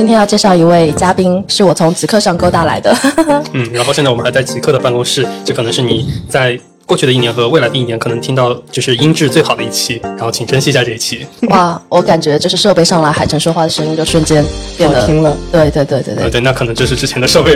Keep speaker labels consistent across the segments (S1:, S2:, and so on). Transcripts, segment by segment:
S1: 今天要介绍一位嘉宾，是我从极客上勾搭来的。
S2: 嗯，然后现在我们还在极客的办公室，这可能是你在过去的一年和未来的一年可能听到就是音质最好的一期，然后请珍惜一下这一期。
S1: 哇，我感觉就是设备上来，海晨说话的声音就瞬间变得
S3: 好听了。
S1: 对对对对对。
S2: 呃，对，那可能这是之前的设备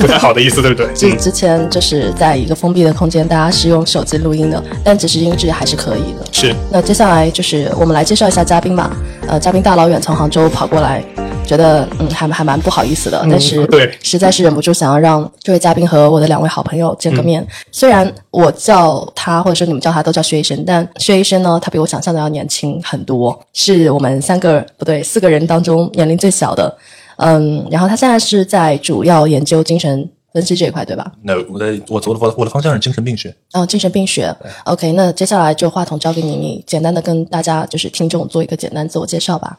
S2: 不太好的意思，对不对？
S1: 之之前就是在一个封闭的空间，大家是用手机录音的，但其实音质还是可以的。
S2: 是，
S1: 那接下来就是我们来介绍一下嘉宾吧。呃，嘉宾大老远从杭州跑过来，觉得嗯还还蛮不好意思的，但是
S2: 对
S1: 实在是忍不住想要让这位嘉宾和我的两位好朋友见个面。虽然我叫他或者说你们叫他都叫薛医生，但薛医生呢，他比我想象的要年轻很多，是我们三个不对四个人当中年龄最小的。嗯，然后他现在是在主要研究精神分析这一块，对吧？
S3: 那我的我我的我的我的方向是精神病学。
S1: 哦，精神病学。OK，那接下来就话筒交给你，你简单的跟大家就是听众做一个简单自我介绍吧。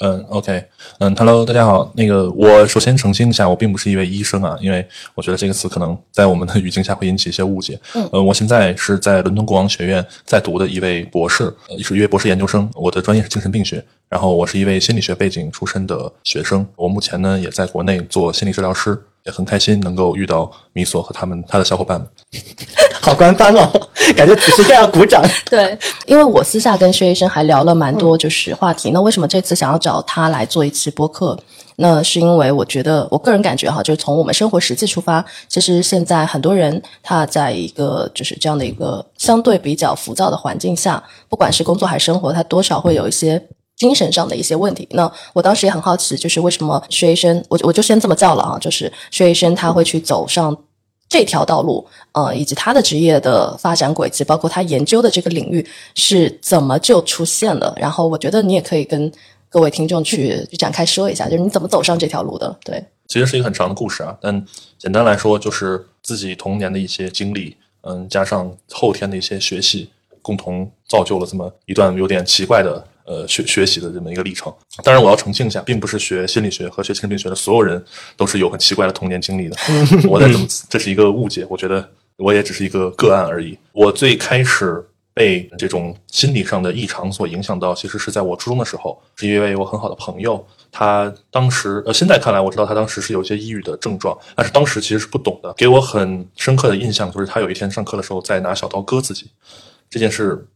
S3: 嗯，OK，嗯，Hello，大家好。那个，我首先澄清一下，我并不是一位医生啊，因为我觉得这个词可能在我们的语境下会引起一些误解。
S1: 嗯，
S3: 呃，我现在是在伦敦国王学院在读的一位博士，呃是一位博士研究生。我的专业是精神病学，然后我是一位心理学背景出身的学生。我目前呢也在国内做心理治疗师，也很开心能够遇到米索和他们他的小伙伴们。
S4: 好官方哦，感觉此时该要鼓掌。
S1: 对，因为我私下跟薛医生还聊了蛮多就是话题。那为什么这次想要找他来做一期播客？那是因为我觉得，我个人感觉哈，就是从我们生活实际出发，其实现在很多人他在一个就是这样的一个相对比较浮躁的环境下，不管是工作还是生活，他多少会有一些精神上的一些问题。那我当时也很好奇，就是为什么薛医生，我我就先这么叫了啊，就是薛医生他会去走上这条道路，呃，以及他的职业的发展轨迹，包括他研究的这个领域是怎么就出现了。然后我觉得你也可以跟各位听众去去展开说一下，就是你怎么走上这条路的。对，
S3: 其实是一个很长的故事啊，但简单来说就是自己童年的一些经历，嗯，加上后天的一些学习，共同造就了这么一段有点奇怪的呃学学习的这么一个历程。当然，我要澄清一下，并不是学心理学和学精神病学的所有人都是有很奇怪的童年经历的。我在这么这是一个误解，我觉得我也只是一个个案而已。我最开始。被这种心理上的异常所影响到，其实是在我初中的时候，是因为我很好的朋友，他当时呃，现在看来我知道他当时是有一些抑郁的症状，但是当时其实是不懂的。给我很深刻的印象就是他有一天上课的时候在拿小刀割自己，这件事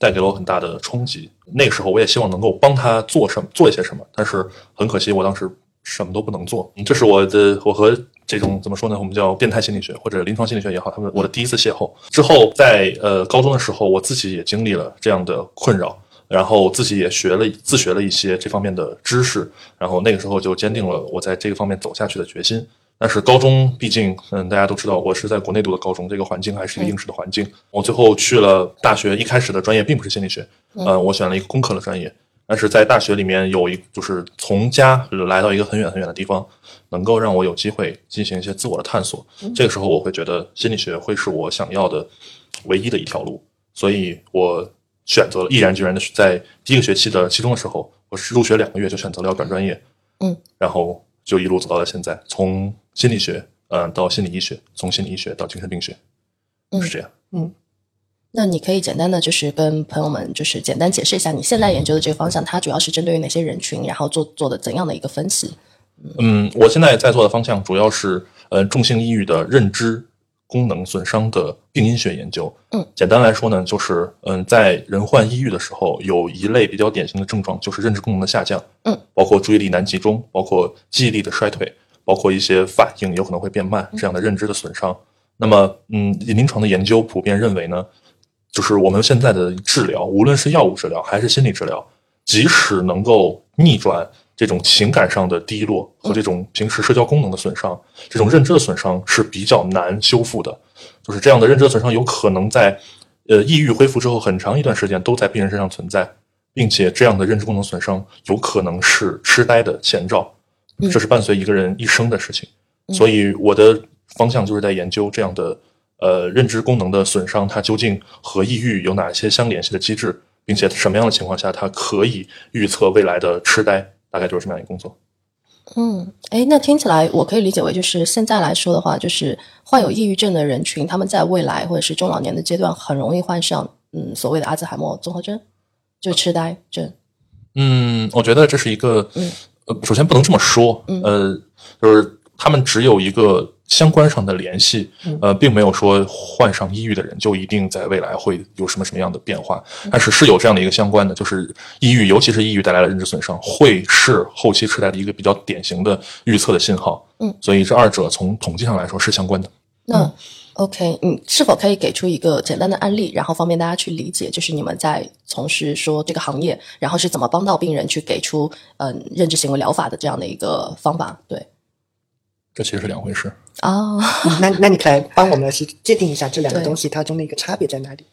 S3: 带给了我很大的冲击。那个时候我也希望能够帮他做什么做一些什么，但是很可惜我当时什么都不能做。这是我的我和这种怎么说呢？我们叫变态心理学或者临床心理学也好，他们我的第一次邂逅之后，在呃高中的时候，我自己也经历了这样的困扰，然后自己也学了自学了一些这方面的知识，然后那个时候就坚定了我在这个方面走下去的决心。但是高中毕竟，嗯，大家都知道，我是在国内读的高中，这个环境还是一个应试的环境。我最后去了大学，一开始的专业并不是心理学，呃，我选了一个工科的专业。但是在大学里面有一，就是从家来到一个很远很远的地方，能够让我有机会进行一些自我的探索。这个时候，我会觉得心理学会是我想要的唯一的一条路，所以我选择了毅然决然的在第一个学期的期中的时候，我是入学两个月就选择了要转专业，
S1: 嗯，
S3: 然后就一路走到了现在，从心理学，嗯、到心理医学，从心理医学到精神病学，
S1: 嗯
S3: 是这样。
S1: 嗯那你可以简单的就是跟朋友们就是简单解释一下你现在研究的这个方向，它主要是针对于哪些人群，然后做做的怎样的一个分析？
S3: 嗯，我现在在做的方向主要是呃重性抑郁的认知功能损伤的病因学研究。
S1: 嗯，
S3: 简单来说呢，就是嗯，在人患抑郁的时候，有一类比较典型的症状就是认知功能的下降。
S1: 嗯，
S3: 包括注意力难集中，包括记忆力的衰退，包括一些反应有可能会变慢这样的认知的损伤。那么，嗯，临床的研究普遍认为呢，就是我们现在的治疗，无论是药物治疗还是心理治疗，即使能够逆转这种情感上的低落和这种平时社交功能的损伤，这种认知的损伤是比较难修复的。就是这样的认知的损伤有可能在呃抑郁恢复之后很长一段时间都在病人身上存在，并且这样的认知功能损伤有可能是痴呆的前兆，这是伴随一个人一生的事情。所以我的方向就是在研究这样的呃认知功能的损伤，它究竟和抑郁有哪些相联系的机制，并且什么样的情况下它可以预测未来的痴呆，大概就是这么样一个工作。
S1: 嗯，哎，那听起来我可以理解为，就是现在来说的话，就是患有抑郁症的人群，他们在未来或者是中老年的阶段，很容易患上嗯所谓的阿兹海默综合征，就痴呆症。
S3: 嗯，我觉得这是一个
S1: 嗯
S3: 呃，首先不能这么说，呃，就是他们只有一个相关上的联系，呃，并没有说患上抑郁的人就一定在未来会有什么什么样的变化，但是是有这样的一个相关的，就是抑郁，尤其是抑郁带来的认知损伤，会是后期痴呆的一个比较典型的预测的信号。
S1: 嗯，
S3: 所以这二者从统计上来说是相关的。
S1: 那 OK，你是否可以给出一个简单的案例，然后方便大家去理解，就是你们在从事说这个行业，然后是怎么帮到病人去给出嗯认知行为疗法的这样的一个方法？对
S3: 这其实是两回事。
S1: 哦，
S4: 那那你可来帮我们是界定一下这两个东西它中的一个差别在哪里？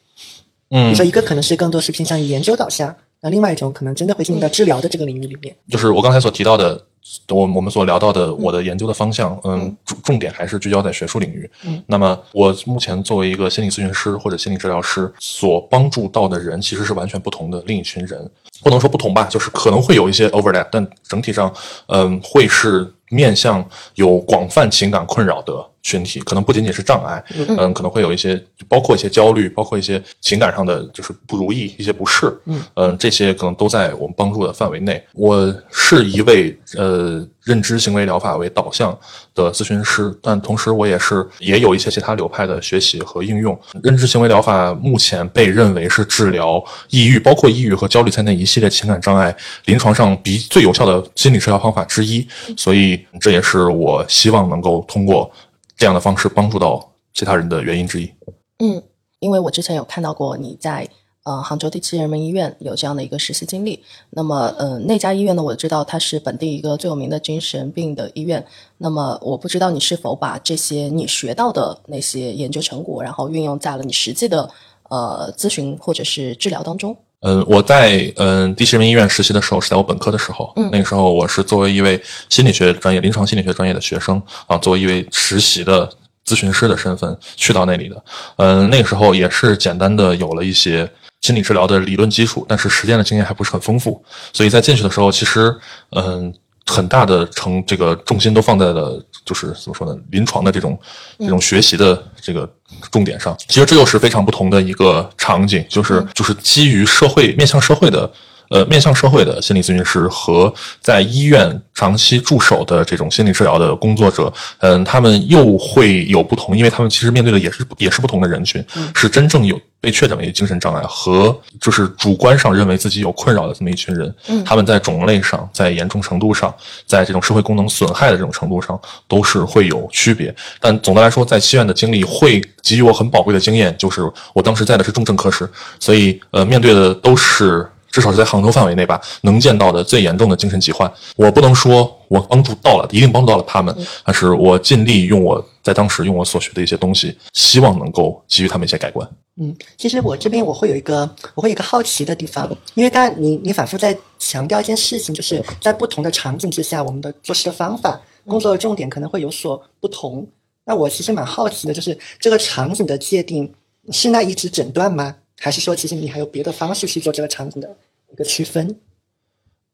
S3: 嗯
S4: 你说，一个可能是更多是偏向于研究导向，那另外一种可能真的会进入到治疗的这个领域里面。
S3: 就是我刚才所提到的，我我们所聊到的我的研究的方向，嗯，重重点还是聚焦在学术领域。
S4: 嗯，
S3: 那么我目前作为一个心理咨询师或者心理治疗师，所帮助到的人其实是完全不同的另一群人，不能说不同吧，就是可能会有一些 overlap，但整体上，嗯，会是面向有广泛情感困扰的群体，可能不仅仅是障碍，嗯，可能会有一些包括一些焦虑，包括一些情感上的就是不如意、一些不适，嗯，这些可能都在我们帮助的范围内。我是一位呃认知行为疗法为导向的咨询师，但同时我也是也有一些其他流派的学习和应用。认知行为疗法目前被认为是治疗抑郁，包括抑郁和焦虑在内一系列情感障碍临床上比最有效的心理治疗方法之一，所以这也是我希望能够通过这样的方式帮助到其他人的原因之一。
S1: 嗯，因为我之前有看到过你在呃杭州第七人民医院有这样的一个实习经历。那么，呃，那家医院呢，我知道它是本地一个最有名的精神病的医院。那么，我不知道你是否把这些你学到的那些研究成果，然后运用在了你实际的呃咨询或者是治疗当中。
S3: 嗯，我在嗯第十人民医院实习的时候，是在我本科的时候。
S1: 嗯
S3: 那个时候我是作为一位心理学专业、临床心理学专业的学生啊，作为一位实习的咨询师的身份去到那里的。嗯，那个时候也是简单的有了一些心理治疗的理论基础，但是实践的经验还不是很丰富。所以在进去的时候，其实嗯。很大的成这个重心都放在了就是怎么说呢，临床的这种这种学习的这个重点上。其实这又是非常不同的一个场景，就是就是基于社会面向社会的。呃，面向社会的心理咨询师和在医院长期驻守的这种心理治疗的工作者，嗯，他们又会有不同，因为他们其实面对的也是也是不同的人群，是真正有被确诊为精神障碍和就是主观上认为自己有困扰的这么一群人，
S1: 嗯
S3: 他们在种类上、在严重程度上、在这种社会功能损害的这种程度上，都是会有区别。但总的来说，在西院的经历会给予我很宝贵的经验，就是我当时在的是重症科室，所以呃，面对的都是。至少是在杭州范围内吧，能见到的最严重的精神疾患。我不能说我帮助到了，一定帮助到了他们，但是我尽力用我在当时用我所学的一些东西，希望能够给予他们一些改观。
S4: 嗯，其实我这边我会有一个我会有一个好奇的地方，因为刚才你你反复在强调一件事情，就是在不同的场景之下，我们的做事的方法、工作的重点可能会有所不同。那我其实蛮好奇的，就是这个场景的界定是那一指诊断吗？还是说其实你还有别的方式去做这个场景的一个区分？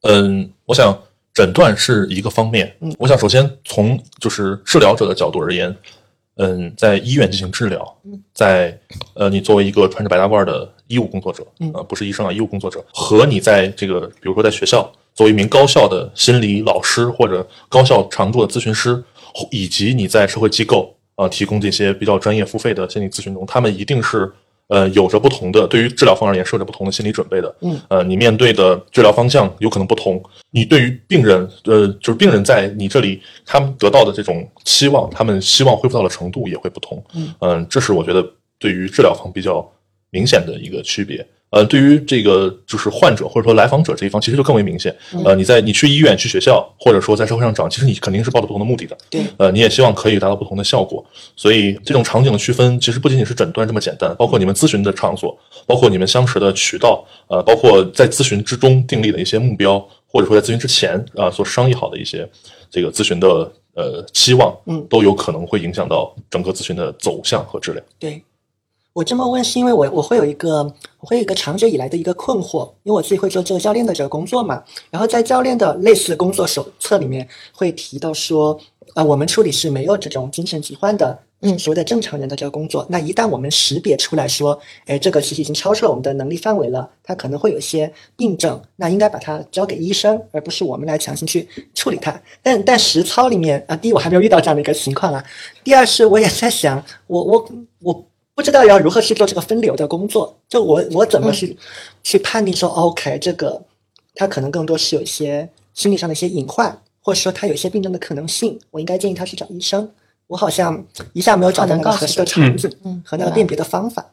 S3: 嗯，我想诊断是一个方面。
S4: 嗯
S3: 我想首先从就是治疗者的角度而言，嗯，在医院进行治疗，在呃，你作为一个穿着白大褂的医务工作者，
S4: 嗯
S3: 呃，不是医生啊，医务工作者，和你在这个比如说在学校作为一名高校的心理老师或者高校常驻的咨询师，以及你在社会机构啊、呃提供这些比较专业付费的心理咨询中，他们一定是。呃，有着不同的对于治疗方而言是有着不同的心理准备的。
S4: 嗯，
S3: 呃，你面对的治疗方向有可能不同，你对于病人，呃，就是病人在你这里他们得到的这种期望，他们希望恢复到的程度也会不同。
S4: 嗯
S3: 这是我觉得对于治疗方比较明显的一个区别。呃，对于这个就是患者或者说来访者这一方，其实就更为明显。呃，你在你去医院、去学校，或者说在社会上找，其实你肯定是抱着不同的目的的。
S4: 对，
S3: 呃，你也希望可以达到不同的效果。所以这种场景的区分，其实不仅仅是诊断这么简单，包括你们咨询的场所，包括你们相识的渠道，呃，包括在咨询之中订立的一些目标，或者说在咨询之前啊、所商议好的一些这个咨询的呃期望，
S4: 嗯
S3: 都有可能会影响到整个咨询的走向和质量。
S4: 对，我这么问是因为我我会有一个我会有一个长久以来的一个困惑，因为我自己会做这个教练的这个工作嘛，然后在教练的类似工作手册里面会提到说，啊、我们处理是没有这种精神疾患的
S1: 嗯
S4: 所谓的正常人的这个工作。那一旦我们识别出来说，哎，这个其实已经超出了我们的能力范围了，他可能会有一些病症，那应该把它交给医生，而不是我们来强行去处理它。但但实操里面啊，第一我还没有遇到这样的一个情况啊，第二是我也在想，我我我。不知道要如何去做这个分流的工作，就我我怎么去、去判定说，OK，这个他可能更多是有一些心理上的一些隐患，或者说他有一些病症的可能性，我应该建议他去找医生。我好像一下没有找到那个合适的场景
S1: 嗯
S4: 和那个辨别的方法。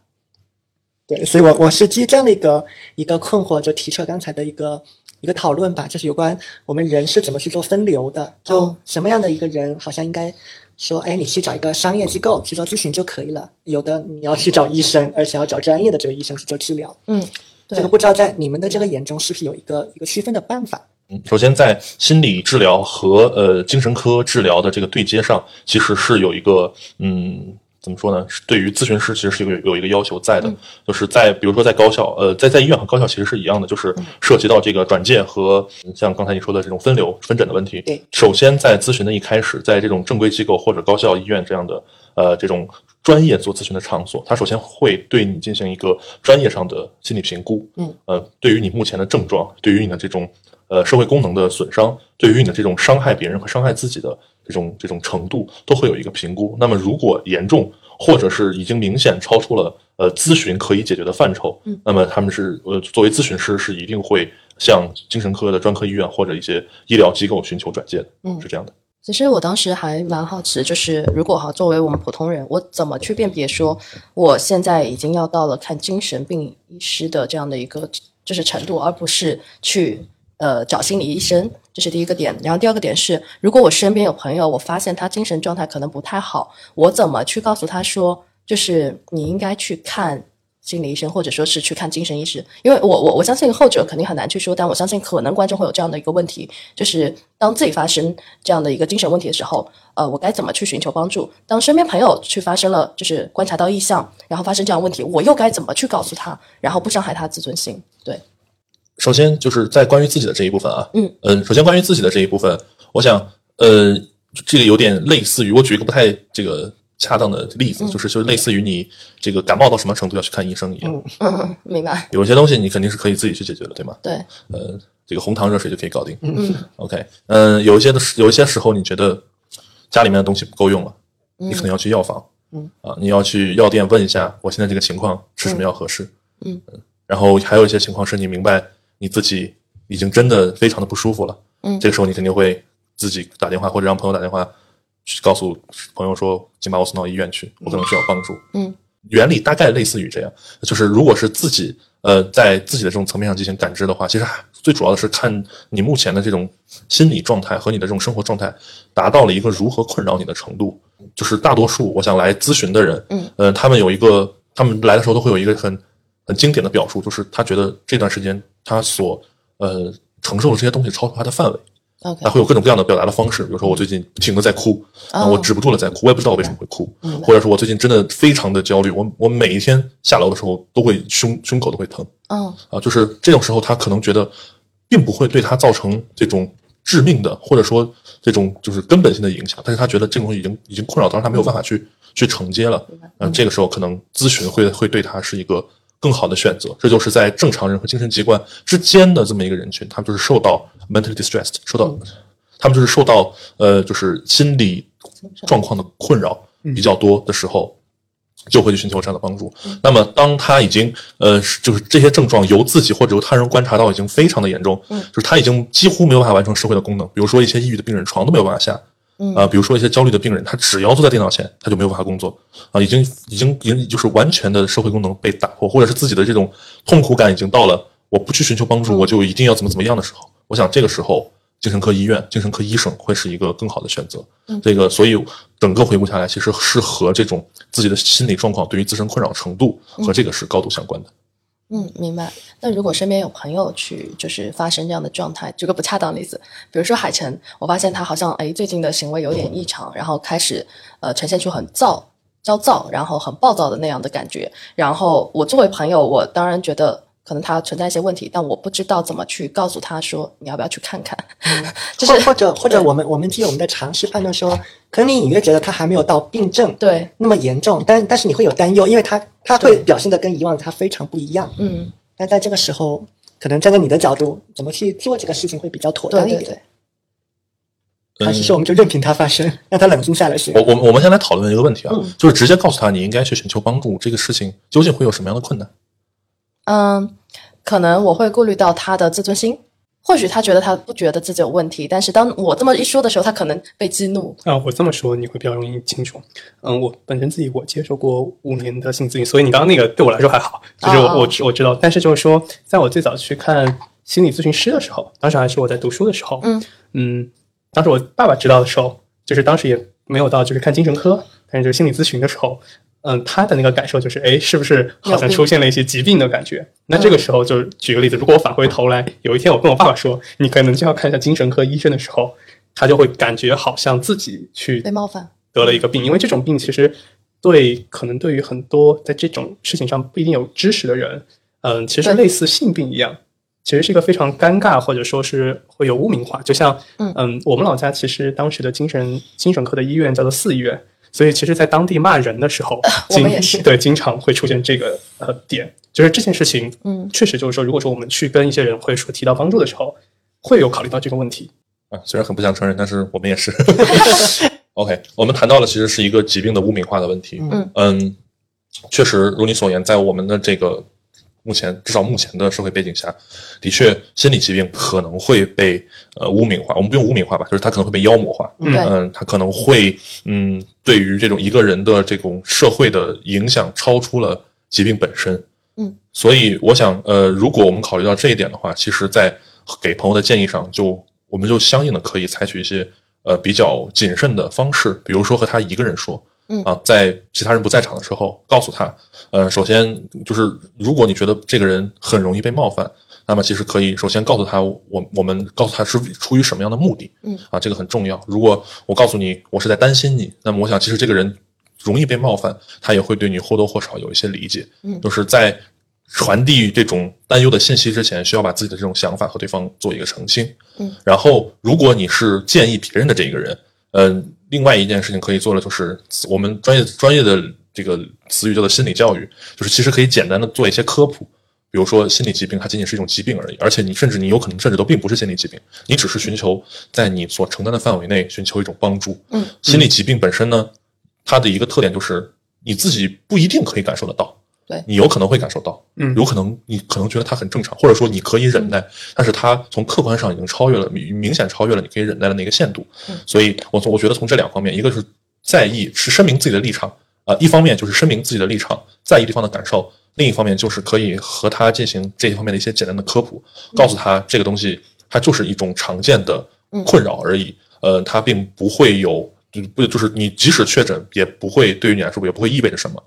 S4: 对，所以我我是基于这样的一个一个困惑，就提出了刚才的一个一个讨论吧，就是有关我们人是怎么去做分流的，就
S1: 哦
S4: 什么样的一个人好像应该说，哎，你去找一个商业机构去做咨询就可以了，有的你要去找医生，而且要找专业的这个医生去做治疗。
S1: 嗯，
S4: 这个不知道在你们的这个眼中是不是有一个一个区分的办法？
S3: 嗯，首先在心理治疗和呃精神科治疗的这个对接上，其实是有一个嗯。怎么说呢？是对于咨询师其实是有有一个要求在的，就是在比如说在高校，呃，在在医院和高校其实是一样的，就是涉及到这个转介和嗯像刚才你说的这种分流分诊的问题。
S4: 对，
S3: 首先在咨询的一开始，在这种正规机构或者高校医院这样的呃这种专业做咨询的场所，他首先会对你进行一个专业上的心理评估。
S4: 嗯，
S3: 呃，对于你目前的症状，对于你的这种呃社会功能的损伤，对于你的这种伤害别人和伤害自己的这种这种程度，都会有一个评估。那么如果严重，或者是已经明显超出了呃咨询可以解决的范畴，
S1: 嗯
S3: 那么他们是呃作为咨询师是一定会向精神科的专科医院或者一些医疗机构寻求转介的，
S1: 嗯
S3: 是这样的。
S1: 其实我当时还蛮好奇，就是如果哈，作为我们普通人，我怎么去辨别说我现在已经要到了看精神病医师的这样的一个就是程度，而不是去呃找心理医生，这是第一个点。然后第二个点是，如果我身边有朋友，我发现他精神状态可能不太好，我怎么去告诉他说，就是你应该去看心理医生，或者说是去看精神医师，因为我我我相信后者肯定很难去说，但我相信可能观众会有这样的一个问题，就是当自己发生这样的一个精神问题的时候，呃，我该怎么去寻求帮助？当身边朋友去发生了，就是观察到异象，然后发生这样问题，我又该怎么去告诉他，然后不伤害他自尊心？对，
S3: 首先就是在关于自己的这一部分啊，
S1: 嗯。
S3: 嗯，首先关于自己的这一部分，我想呃，这个有点类似于我举一个不太这个恰当的例子，就是就类似于你这个感冒到什么程度要去看医生一样，
S1: 嗯，明白，
S3: 有些东西你肯定是可以自己去解决的，对吗？
S1: 对，
S3: 呃，这个红糖热水就可以搞定。
S1: 嗯。
S3: OK，嗯、有一些的时有一些时候你觉得家里面的东西不够用了，你可能要去药房，
S4: 嗯。
S3: 啊，你要去药店问一下，我现在这个情况吃什么药合适？
S1: 嗯。
S3: 然后还有一些情况是你明白你自己已经真的非常的不舒服了，
S1: 嗯
S3: 这个时候你肯定会自己打电话或者让朋友打电话去告诉朋友说，请把我送到医院去，我可能需要帮助。
S1: 嗯
S3: 原理大概类似于这样，就是如果是自己呃在自己的这种层面上进行感知的话，其实还最主要的是看你目前的这种心理状态和你的这种生活状态达到了一个如何困扰你的程度。就是大多数我想来咨询的人，
S1: 嗯，
S3: 呃，他们有一个，他们来的时候都会有一个很很经典的表述，就是他觉得这段时间他所呃承受的这些东西超出他的范围
S1: ，，OK，
S3: 他会有各种各样的表达的方式，比如说我最近不停的在哭，啊，我止不住了在哭，我也不知道我为什么会哭，或者说我最近真的非常的焦虑，我我每一天下楼的时候都会胸胸口都会疼
S1: 嗯
S3: 啊，就是这种时候他可能觉得并不会对他造成这种致命的或者说这种就是根本性的影响，但是他觉得这种东西已经已经困扰到让他没有办法去去承接了，嗯，这个时候可能咨询会会对他是一个更好的选择。这就是在正常人和精神疾患之间的这么一个人群，他们就是受到 mentally distressed，受到、他们就是受到呃就是心理状况的困扰比较多的时候。就会去寻求这样的帮助。那么，当他已经呃，就是这些症状由自己或者由他人观察到已经非常的严重，就是他已经几乎没有办法完成社会的功能，比如说一些抑郁的病人床都没有办法下，啊、比如说一些焦虑的病人，他只要坐在电脑前，他就没有办法工作啊，已经已经已经就是完全的社会功能被打破，或者是自己的这种痛苦感已经到了我不去寻求帮助，我就一定要怎么怎么样的时候，我想这个时候精神科医院、精神科医生会是一个更好的选择。这个，所以整个回顾下来，其实是和这种自己的心理状况对于自身困扰程度和这个是高度相关的。
S1: 嗯，明白。那如果身边有朋友去就是发生这样的状态，举个不恰当的例子，比如说海晨，我发现他好像哎最近的行为有点异常，然后开始呃呈现出很躁、焦躁，然后很暴躁的那样的感觉。然后我作为朋友，我当然觉得可能他存在一些问题，但我不知道怎么去告诉他说你要不要去看看，就是
S4: 或或者或者我们我们基于我们的常识判断说，可能你隐约觉得他还没有到病症
S1: 对，
S4: 那么严重，但但是你会有担忧，因为他他会表现的跟以往他非常不一样。
S1: 嗯，
S4: 但在这个时候，可能站在你的角度，怎么去做这个事情会比较妥当一点？
S1: 对对对，
S4: 还是说我们就任凭他发生，让他冷静下来行？
S3: 我我们我们先来讨论一个问题啊，
S1: 嗯
S3: 就是直接告诉他你应该去寻求帮助，这个事情究竟会有什么样的困难？
S1: 嗯，可能我会顾虑到他的自尊心。或许他觉得他不觉得自己有问题，但是当我这么一说的时候，他可能被激怒。
S2: 啊，我这么说你会比较容易清楚。嗯，我本身自己我接受过五年的心理咨询，所以你刚刚那个对我来说还好，就是我、
S1: 哦
S2: 我知我知道。但是就是说，在我最早去看心理咨询师的时候，当时还是我在读书的时候，
S1: 嗯
S2: 嗯，当时我爸爸知道的时候，就是当时也没有到就是看精神科，但是就是心理咨询的时候，嗯，他的那个感受就是，哎，是不是好像出现了一些疾病的感觉？那这个时候就举个例子，如果我返回头来，有一天我跟我爸爸说，你可能就要看一下精神科医生的时候，他就会感觉好像自己去
S1: 被冒犯。
S2: 得了一个病，因为这种病其实对可能对于很多在这种事情上不一定有知识的人，嗯，其实类似性病一样，其实是一个非常尴尬或者说是会有污名化。就像
S1: 嗯
S2: 我们老家其实当时的精神精神科的医院叫做四医院，所以其实，在当地骂人的时候，
S1: 我们
S2: 经
S1: 也是
S2: 对经常会出现这个呃点，就是这件事情，
S1: 嗯
S2: 确实就是说，如果说我们去跟一些人会说提到帮助的时候，会有考虑到这个问题。
S3: 啊，虽然很不想承认，但是我们也是。OK，我们谈到了其实是一个疾病的污名化的问题。
S1: 嗯
S3: 嗯，确实如你所言，在我们的这个目前至少目前的社会背景下，的确心理疾病可能会被呃污名化。我们不用污名化吧，就是它可能会被妖魔化。
S1: 对
S3: 嗯，它可能会嗯，对于这种一个人的这种社会的影响超出了疾病本身。
S1: 嗯，
S3: 所以我想，呃，如果我们考虑到这一点的话，其实，在给朋友的建议上就，我们就相应的可以采取一些呃比较谨慎的方式，比如说和他一个人说，
S1: 嗯。
S3: 啊，在其他人不在场的时候，告诉他，呃，首先就是如果你觉得这个人很容易被冒犯，那么其实可以首先告诉他，我我们告诉他是出于什么样的目的，
S1: 嗯。
S3: 啊，这个很重要。如果我告诉你我是在担心你，那么我想其实这个人容易被冒犯，他也会对你或多或少有一些理解，
S1: 嗯。
S3: 就是在传递这种担忧的信息之前，需要把自己的这种想法和对方做一个澄清。
S1: 嗯，
S3: 然后如果你是建议别人的这一个人，嗯、另外一件事情可以做的就是我们专业专业的这个词语叫做心理教育，就是其实可以简单的做一些科普。比如说，心理疾病它仅仅是一种疾病而已，而且你甚至你有可能甚至都并不是心理疾病，你只是寻求在你所承担的范围内寻求一种帮助。
S1: 嗯，
S3: 心理疾病本身呢，它的一个特点就是你自己不一定可以感受得到，
S1: 对
S3: 你有可能会感受到，
S2: 嗯
S3: 有可能你可能觉得它很正常，或者说你可以忍耐，但是它从客观上已经超越了，明明显超越了你可以忍耐的那个限度。
S1: 嗯
S3: 所以我从我觉得从这两方面，一个是在意是声明自己的立场啊、一方面就是声明自己的立场，在意对方的感受。另一方面就是可以和他进行这一方面的一些简单的科普，告诉他这个东西它就是一种常见的困扰而已，呃，它并不会有，就不就是你即使确诊，也不会对于你来说也不会意味着什么。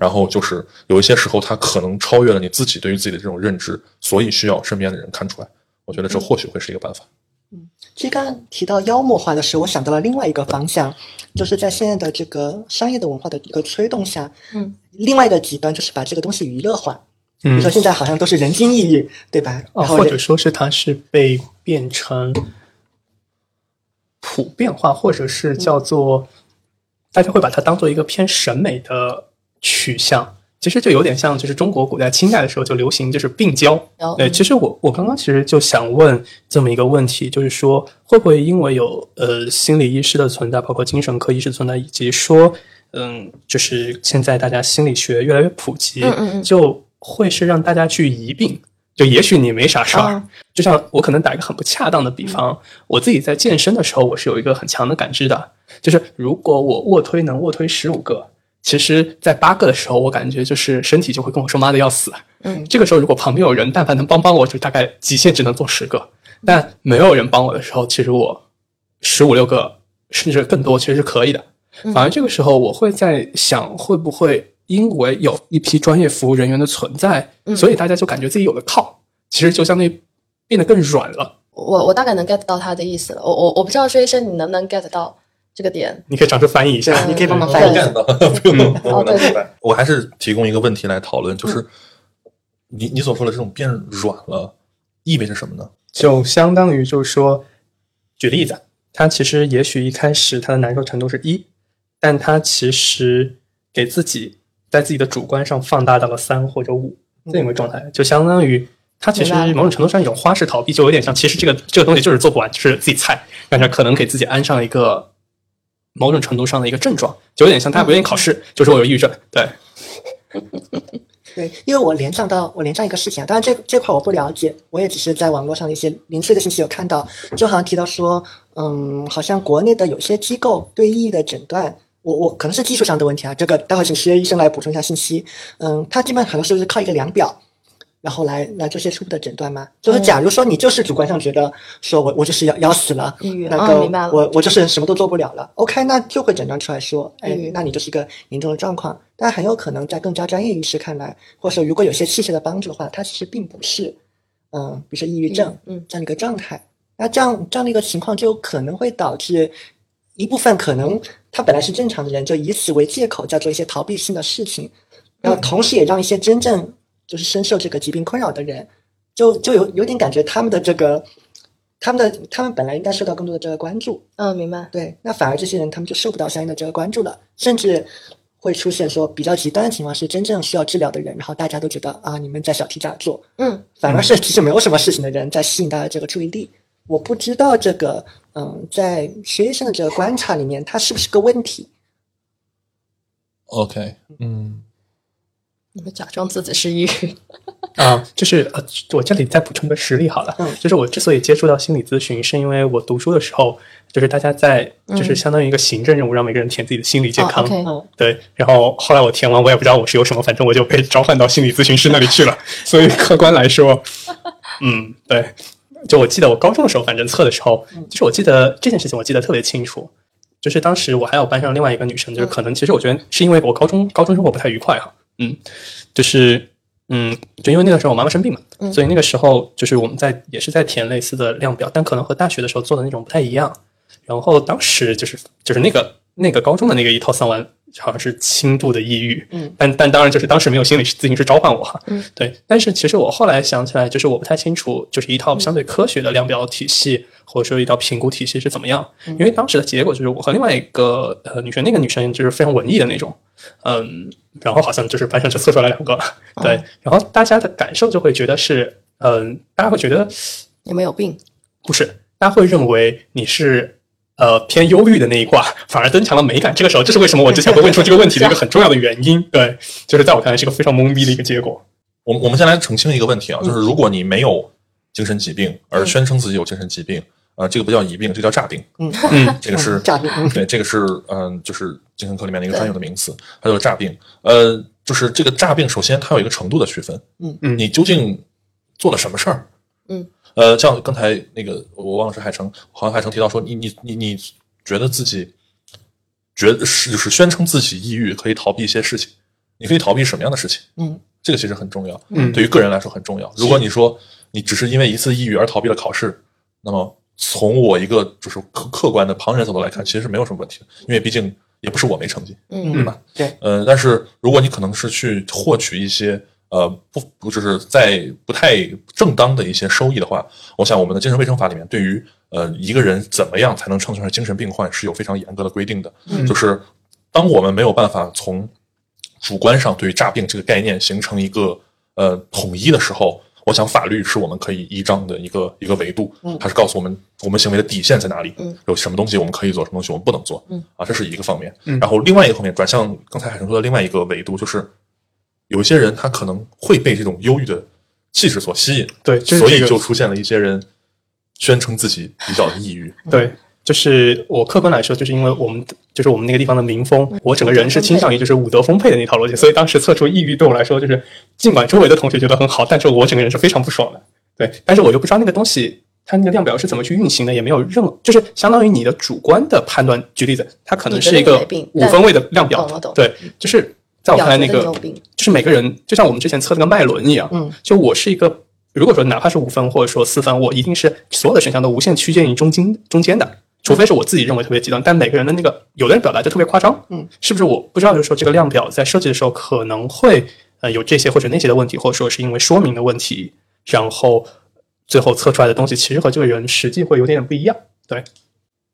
S3: 然后就是有一些时候，它可能超越了你自己对于自己的这种认知，所以需要身边的人看出来。我觉得这或许会是一个办法。
S4: 嗯其实刚刚提到妖魔化的时候，我想到了另外一个方向，就是在现在的这个商业的文化的一个推动下，
S1: 嗯，
S4: 另外一个极端就是把这个东西娱乐化。比如
S2: 嗯
S4: 说现在好像都是人均抑郁，对吧？
S2: 哦，
S4: 然后人
S2: 或者说是它是被变成普遍化，或者是叫做大家会把它当做一个偏审美的取向。其实就有点像，就是中国古代清代的时候就流行就是病娇。
S1: 哦
S2: 对，其实我我刚刚其实就想问这么一个问题，就是说会不会因为有呃心理医师的存在，包括精神科医师的存在，以及说嗯，就是现在大家心理学越来越普及，
S1: 嗯嗯嗯
S2: 就会是让大家去疑病。就也许你没啥事儿，
S1: 嗯
S2: 就像我可能打一个很不恰当的比方，我自己在健身的时候，我是有一个很强的感知的，就是如果我卧推能卧推十五个，其实在八个的时候，我感觉就是身体就会跟我说妈的要死。
S1: 嗯，
S2: 这个时候如果旁边有人，但凡能帮帮我，就大概极限只能做十个。但没有人帮我的时候，其实我十五六个甚至更多其实是可以的。
S1: 嗯
S2: 反而这个时候，我会在想，会不会因为有一批专业服务人员的存在，
S1: 嗯
S2: 所以大家就感觉自己有了靠，其实就相当于变得更软了。
S1: 我我大概能 get 到他的意思了。我我我不知道薛医生你能不能 get 到这个点？
S2: 你可以尝试翻译一下。
S4: 对，你可以帮忙
S1: 嗯
S4: 翻译一下。
S3: 不用不用
S1: 哦对对
S3: 我还是提供一个问题来讨论，就是你你所说的这种变软了，意味着什么呢？
S2: 就相当于就是说，举例子，他其实也许一开始他的难受程度是一，但他其实给自己在自己的主观上放大到了三或者五这样一个状态，就相当于他其实某种程度上一种花式逃避，就有点像其实这个这个东西就是做不完，就是自己菜，但是可能给自己安上一个某种程度上的一个症状，就有点像他不愿意考试，就是我有抑郁症，对，
S4: 对，因为我联想到我联想一个事情啊，当然这这块我不了解，我也只是在网络上的一些零碎的信息有看到，就好像提到说，嗯，好像国内的有些机构对抑郁的诊断，我我可能是技术上的问题啊，这个待会请实习医生来补充一下信息。嗯，他基本上很多时候是靠一个量表，然后来来做些初步的诊断吗。就是假如说你就是主观上觉得说我我就是要要死了，那个我我就是什么都做不了了，OK，那就会诊断出来说，哎，那你就是一个严重的状况。但很有可能在更加专业医师看来，或者说如果有些器械的帮助的话，它其实并不是，嗯，比如说抑郁症，
S1: 嗯
S4: 这样的一个状态。那这样这样的一个情况，就有可能会导致一部分可能他本来是正常的人，就以此为借口，在做一些逃避性的事情，然后同时也让一些真正就是深受这个疾病困扰的人，就就有有点感觉他们的这个。他们的他们本来应该受到更多的这个关注，
S1: 嗯，明白。
S4: 对，那反而这些人他们就受不到相应的这个关注了，甚至会出现说比较极端的情况是真正需要治疗的人，然后大家都觉得啊你们在小题大做，
S1: 嗯，
S4: 反而是其实没有什么事情的人在吸引大家这个注意力。我不知道这个嗯，在学医生的这个观察里面，它是不是个问题
S3: ？OK，嗯，
S1: 你们假装自己是抑郁，
S2: 啊，就是呃，我这里再补充个实例好了，
S4: 嗯。
S2: 就是我之所以接触到心理咨询，是因为我读书的时候，就是大家在就是相当于一个行政任务，让每个人填自己的心理健康，对，然后后来我填完，我也不知道我是有什么，反正我就被召唤到心理咨询师那里去了。所以客观来说，嗯，对，就我记得我高中的时候，反正测的时候，就是我记得这件事情我记得特别清楚，就是当时我还有班上另外一个女生，就是可能其实我觉得是因为我高中高中生活不太愉快哈，嗯，就是嗯，就因为那个时候我妈妈生病嘛，所以那个时候就是我们在也是在填类似的量表，但可能和大学的时候做的那种不太一样。然后当时就是就是那个那个高中的那个一套算完，好像是轻度的抑郁，
S4: 嗯，
S2: 但但当然就是当时没有心理咨询师召唤我哈，
S1: 嗯，
S2: 对。但是其实我后来想起来，就是我不太清楚，就是一套相对科学的量表体系，或者说一道评估体系是怎么样。因为当时的结果就是我和另外一个呃女生，那个女生就是非常文艺的那种，嗯，然后好像就是班上就测出来两个，对，然后大家的感受就会觉得是，嗯，大家会觉得
S1: 你没有病？
S2: 不是，大家会认为你是呃偏忧郁的那一卦，反而增强了美感。这个时候，这是为什么我之前会问出这个问题的一个很重要的原因。对，就是在我看来是一个非常懵逼的一个结果。
S3: 我们我们先来澄清一个问题啊，就是如果你没有精神疾病，而宣称自己有精神疾病，呃，这个不叫疑病，这叫诈病。
S4: 嗯
S2: 嗯，
S3: 这个是
S4: 嗯诈病嗯
S3: 对，这个是嗯、就是精神科里面的一个专有的名词，它叫诈病。呃，就是这个诈病，首先它有一个程度的区分。
S4: 嗯
S2: 嗯
S3: 你究竟做了什么事儿？
S1: 嗯，
S3: 呃，像刚才那个我忘了是海城，好像海城提到说，你你你你觉得自己觉得是就是宣称自己抑郁可以逃避一些事情，你可以逃避什么样的事情？
S4: 嗯，
S3: 这个其实很重要。
S2: 嗯
S3: 对于个人来说很重要。如果你说你只是因为一次抑郁而逃避了考试，那么从我一个就是客客观的旁人角度来看，其实是没有什么问题的，因为毕竟也不是我没成绩，
S1: 嗯。
S3: 对吧？
S4: 对，
S3: 呃，但是如果你可能是去获取一些呃不不就是在不太正当的一些收益的话，我想我们的精神卫生法里面对于呃一个人怎么样才能称得上精神病患是有非常严格的规定的，
S1: 嗯。
S3: 就是当我们没有办法从主观上对于诈病这个概念形成一个呃统一的时候，我想法律是我们可以依仗的一个一个维度，
S4: 嗯
S3: 它是告诉我们我们行为的底线在哪里，
S1: 嗯
S3: 有什么东西我们可以做，什么东西我们不能做，
S1: 嗯
S3: 啊，这是一个方面。
S2: 嗯
S3: 然后另外一个方面，转向刚才海生说的另外一个维度，就是有一些人他可能会被这种忧郁的气质所吸引，
S2: 对，
S3: 所以就出现了一些人宣称自己比较抑郁。
S2: 对，就是我客观来说，就是因为我们就是我们那个地方的民风，我整个人是倾向于就是武德丰沛的那套逻辑，所以当时测出抑郁对我来说，就是尽管周围的同学觉得很好，但是我整个人是非常不爽的。对，但是我就不知道那个东西。它那个量表是怎么去运行的，也没有任何，就是相当于你的主观的判断。举例子，它可能是一个五分位的量表对，就是在我看来那个就是每个人就像我们之前测那个脉轮一样，
S4: 嗯，
S2: 就我是一个，如果说哪怕是五分或者说四分，我一定是所有的选项都无限趋近于中间中间的，除非是我自己认为特别极端，但每个人的那个有的人表达就特别夸张，
S4: 嗯，
S2: 是不是？我不知道，就是说这个量表在设计的时候可能会呃有这些或者那些的问题，或者说是因为说明的问题，然后最后测出来的东西其实和这个人实际会有点点不一样。对，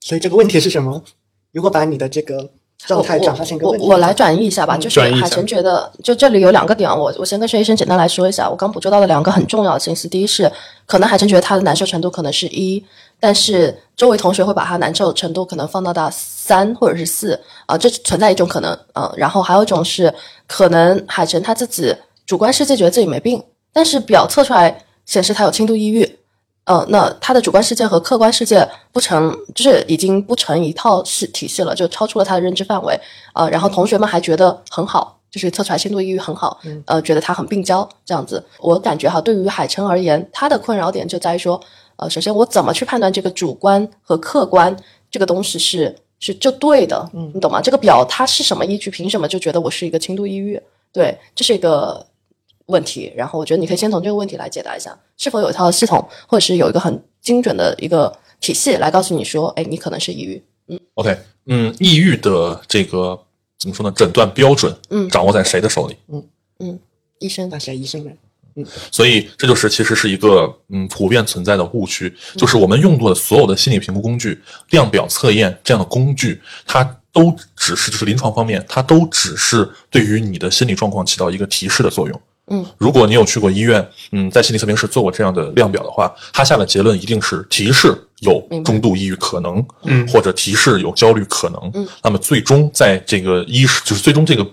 S4: 所以这个问题是什么？如果把你的这个状态转化成一个问题，
S1: 我我来转移一下吧，
S4: 嗯
S1: 就是海晨觉得，就这里有两个点啊，我我先跟薛医生简单来说一下，我刚捕捉到的两个很重要的信息。第一是，可能海晨觉得他的难受程度可能是一，但是周围同学会把他难受程度可能放到到三或者是四啊、这存在一种可能啊、然后还有一种是，可能海晨他自己主观世界觉得自己没病，但是表测出来显示他有轻度抑郁。呃，那他的主观世界和客观世界不成，就是已经不成一套系体系了，就超出了他的认知范围。呃，然后同学们还觉得很好，就是测出来轻度抑郁很好，呃，觉得他很病娇这样子。我感觉哈，对于海琛而言，他的困扰点就在于说，呃，首先我怎么去判断这个主观和客观这个东西是是就对的，嗯，你懂吗？这个表它是什么依据？凭什么就觉得我是一个轻度抑郁？对，这是一个问题。然后我觉得你可以先从这个问题来解答一下，是否有一套系统，或者是有一个很精准的一个体系来告诉你说，哎，你可能是抑郁。
S3: 嗯 OK，嗯，抑郁的这个怎么说呢？诊断标准，
S1: 嗯
S3: 掌握在谁的手里？
S1: 嗯嗯医生
S4: 那谁医生呢？
S3: 所以这就是其实是一个嗯普遍存在的误区，就是我们用过的所有的心理评估工具、量表测验这样的工具，它都只是就是临床方面，它都只是对于你的心理状况起到一个提示的作用。
S1: 嗯，
S3: 如果你有去过医院，嗯，在心理测评室做过这样的量表的话，它下的结论一定是提示有中度抑郁可能，
S2: 嗯。
S3: 或者提示有焦虑可能。
S1: 嗯，
S3: 那么最终在这个医师，就是最终这个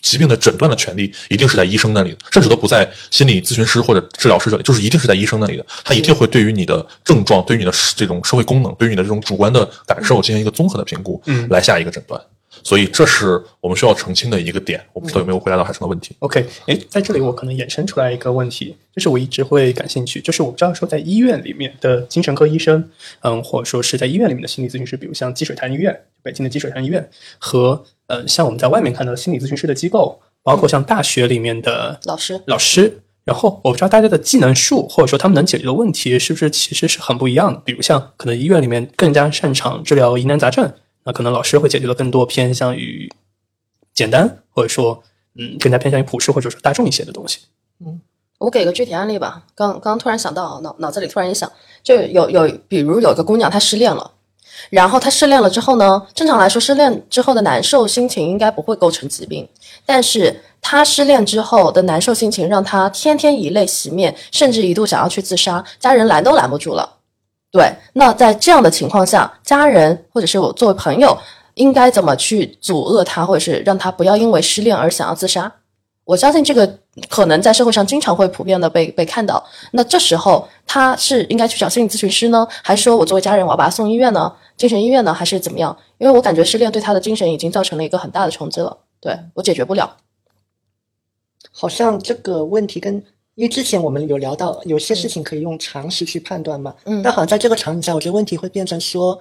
S3: 疾病的诊断的权利一定是在医生那里的，甚至都不在心理咨询师或者治疗师这里，就是一定是在医生那里的。他一定会对于你的症状、对于你的这种社会功能、对于你的这种主观的感受进行一个综合的评估，
S2: 嗯
S3: 来下一个诊断。所以这是我们需要澄清的一个点。我不知道有没有回答到海生的问题。
S2: OK，哎，在这里我可能衍生出来一个问题，就是我一直会感兴趣，就是我不知道说在医院里面的精神科医生，嗯，或者说是在医院里面的心理咨询师，比如像积水潭医院、北京的积水潭医院，和呃像我们在外面看到的心理咨询师的机构，包括像大学里面的
S1: 老师，
S2: 老师。然后我不知道大家的技能树，或者说他们能解决的问题，是不是其实是很不一样的。比如像可能医院里面更加擅长治疗疑难杂症，那可能老师会解决的更多偏向于简单，或者说嗯更加偏向于普世或者说大众一些的东西。
S1: 嗯我给个具体案例吧。刚刚突然想到，脑脑子里突然一想，就有有，比如有个姑娘她失恋了，然后他失恋了之后呢，正常来说失恋之后的难受心情应该不会构成疾病，但是他失恋之后的难受心情让他天天以泪洗面，甚至一度想要去自杀，家人拦都拦不住了。对，那在这样的情况下，家人或者是我作为朋友，应该怎么去阻遏他，或者是让他不要因为失恋而想要自杀？我相信这个可能在社会上经常会普遍的被被看到。那这时候他是应该去找心理咨询师呢，还是说我作为家人我要把他送医院呢？精神医院呢，还是怎么样？因为我感觉失恋对他的精神已经造成了一个很大的冲击了，对我解决不了。
S4: 好像这个问题跟，因为之前我们有聊到，有些事情可以用常识去判断嘛。
S1: 嗯
S4: 但好像在这个场景下，我觉得问题会变成说，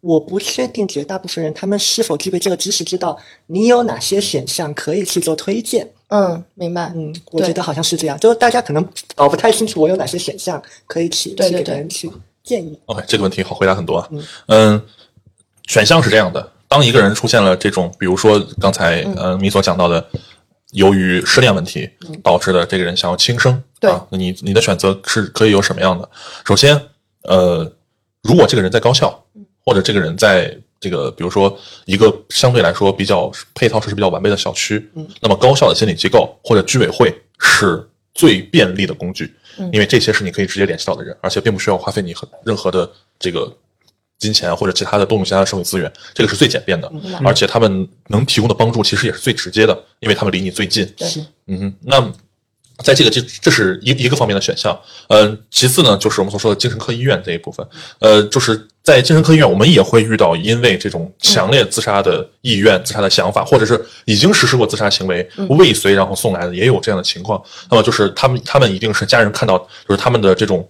S4: 我不确定绝大部分人他们是否具备这个知识，知道你有哪些选项可以去做推荐。
S1: 嗯，明白。
S4: 嗯，我觉得好像是这样，就是大家可能搞不太清楚我有哪些选项可以去给别人去建议。
S3: OK，这个问题好回答很多啊。嗯，选项是这样的：当一个人出现了这种，比如说刚才
S1: 嗯
S3: 呃米所讲到的，由于失恋问题导致的这个人想要轻生，
S1: 对
S3: 啊，那你你的选择是可以有什么样的？首先，呃，如果这个人在高校，或者这个人在这个比如说一个相对来说比较配套设施比较完备的小区，嗯那么高校的心理机构或者居委会是最便利的工具，因为这些是你可以直接联系到的人，而且并不需要花费你很任何的这个金钱或者其他的动用其他的社会资源，这个是最简便的，而且他们能提供的帮助其实也是最直接的，因为他们离你最近。
S4: 是。
S3: 嗯哼，那在这个这这是一一个方面的选项，呃，其次呢，就是我们所说的精神科医院这一部分，呃，就是在精神科医院，我们也会遇到因为这种强烈自杀的意愿、自杀的想法，或者是已经实施过自杀行为未遂然后送来的，也有这样的情况。那么就是他们他们一定是家人看到，就是他们的这种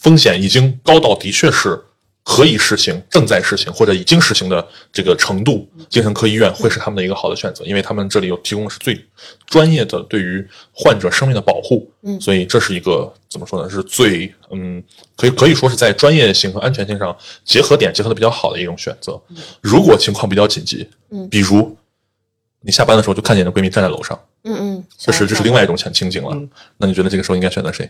S3: 风险已经高到的确是可以实行、正在实行或者已经实行的这个程度，精神科医院会是他们的一个好的选择，因为他们这里有提供的是最专业的对于患者生命的保护，
S1: 嗯
S3: 所以这是一个怎么说呢？是最嗯，可以可以说是在专业性和安全性上结合点结合的比较好的一种选择。如果情况比较紧急，
S1: 嗯
S3: 比如你下班的时候就看见你的闺蜜站在楼上，
S1: 嗯嗯，
S3: 这是这是另外一种情情景了。
S4: 嗯
S3: 那你觉得这个时候应该选择谁？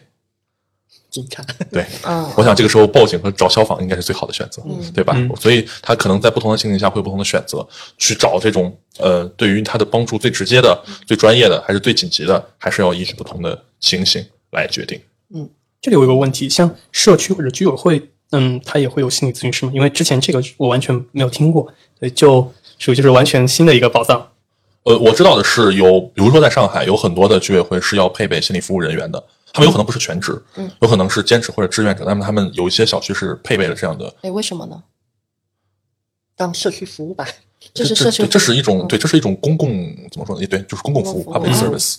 S4: 警察，
S3: 对，
S1: 嗯
S3: 我想这个时候报警和找消防应该是最好的选择，
S1: 嗯
S3: 对吧？
S2: 嗯
S3: 所以他可能在不同的情景下会有不同的选择，去找这种呃对于他的帮助最直接的、最专业的，还是最紧急的，还是要依据不同的情形来决定。
S2: 嗯这里我有一个问题，像社区或者居委会，嗯，他也会有心理咨询师吗？因为之前这个我完全没有听过，所以就属于就是完全新的一个宝藏。
S3: 呃，我知道的是有，比如说在上海有很多的居委会是要配备心理服务人员的，他们有可能不是全职，
S1: 嗯，
S3: 有可能是兼职或者志愿者，那么他们有一些小区是配备了这样的
S1: 哎，为什么呢？
S4: 当社区服务吧。
S1: 这是社区
S3: 这，这是一种
S1: 嗯
S3: 对，这是一种公共怎么说呢？也对，就是公共服务 （public
S1: 嗯
S3: service），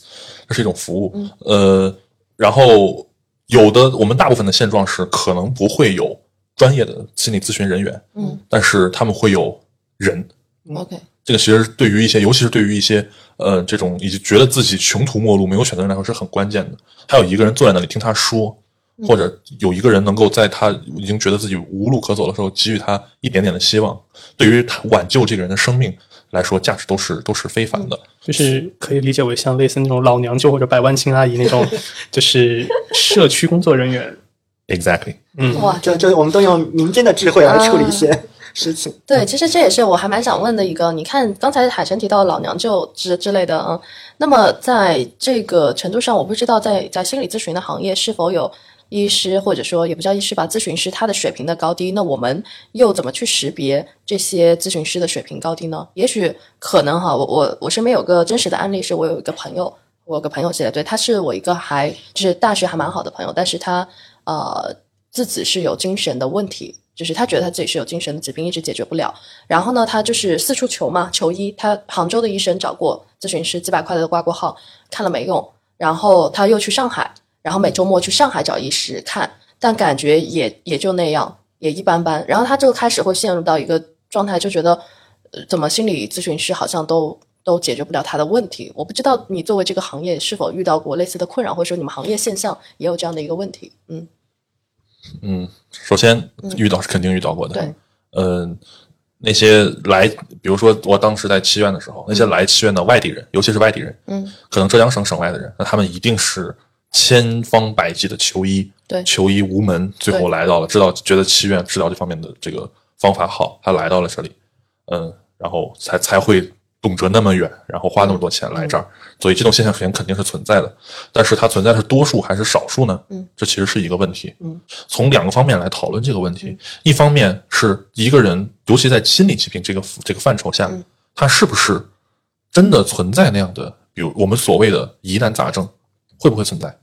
S3: 这是一种服务
S1: 嗯。
S3: 呃，然后有的我们大部分的现状是可能不会有专业的心理咨询人员，
S1: 嗯
S3: 但是他们会有人。
S1: ，OK，
S3: 这个其实对于一些，尤其是对于一些呃这种已经觉得自己穷途末路、没有选择人来说是很关键的。还有一个人坐在那里听他说，
S1: 嗯
S3: 或者有一个人能够在他已经觉得自己无路可走的时候，给予他一点点的希望，对于他挽救这个人的生命来说，价值都是都是非凡的。
S2: 就是可以理解为像类似那种老娘舅或者百万青阿姨那种，就是社区工作人员。
S3: Exactly，
S2: 嗯，
S1: 哇，
S4: 就就我们都用民间的智慧来处理一些事情。
S1: 对，其实这也是我还蛮想问的一个。你看，刚才海晨提到老娘舅之之类的，嗯，那么在这个程度上，我不知道在在心理咨询的行业是否有医师或者说也不叫医师吧，咨询师他的水平的高低，那我们又怎么去识别这些咨询师的水平高低呢？也许可能哈，我我我身边有个真实的案例，是我有一个朋友，我有个朋友写的，对，他是我一个还就是大学还蛮好的朋友，但是他呃自己是有精神的问题，就是他觉得他自己是有精神的疾病，一直解决不了。然后呢，他就是四处求嘛，求医。他杭州的医生找过咨询师，几百块的挂过号，看了没用。然后他又去上海，然后每周末去上海找医师看，但感觉也也就那样，也一般般。然后他就开始会陷入到一个状态，就觉得，呃，怎么心理咨询师好像都都解决不了他的问题。我不知道你作为这个行业是否遇到过类似的困扰，或者说你们行业现象也有这样的一个问题？嗯，
S3: 嗯，首先遇到是肯定遇到过的。
S1: 对，
S3: 嗯、那些来，比如说我当时在七院的时候，那些来七院的外地人，尤其是外地人，
S1: 嗯，
S3: 可能浙江省省外的人，那他们一定是千方百计的求医，
S1: 对。
S3: 求医无门，最后来到了，知道觉得七院治疗这方面的这个方法好，他来到了这里，嗯，然后才才会动辄那么远，然后花那么多钱来这儿，所以这种现象首先肯定是存在的，但是它存在的是多数还是少数呢？
S1: 嗯，
S3: 这其实是一个问题。
S4: 嗯，
S3: 从两个方面来讨论这个问题，一方面是一个人，尤其在心理疾病这个这个范畴下，
S1: 嗯
S3: 他是不是真的存在那样的，比如我们所谓的疑难杂症，会不会存在？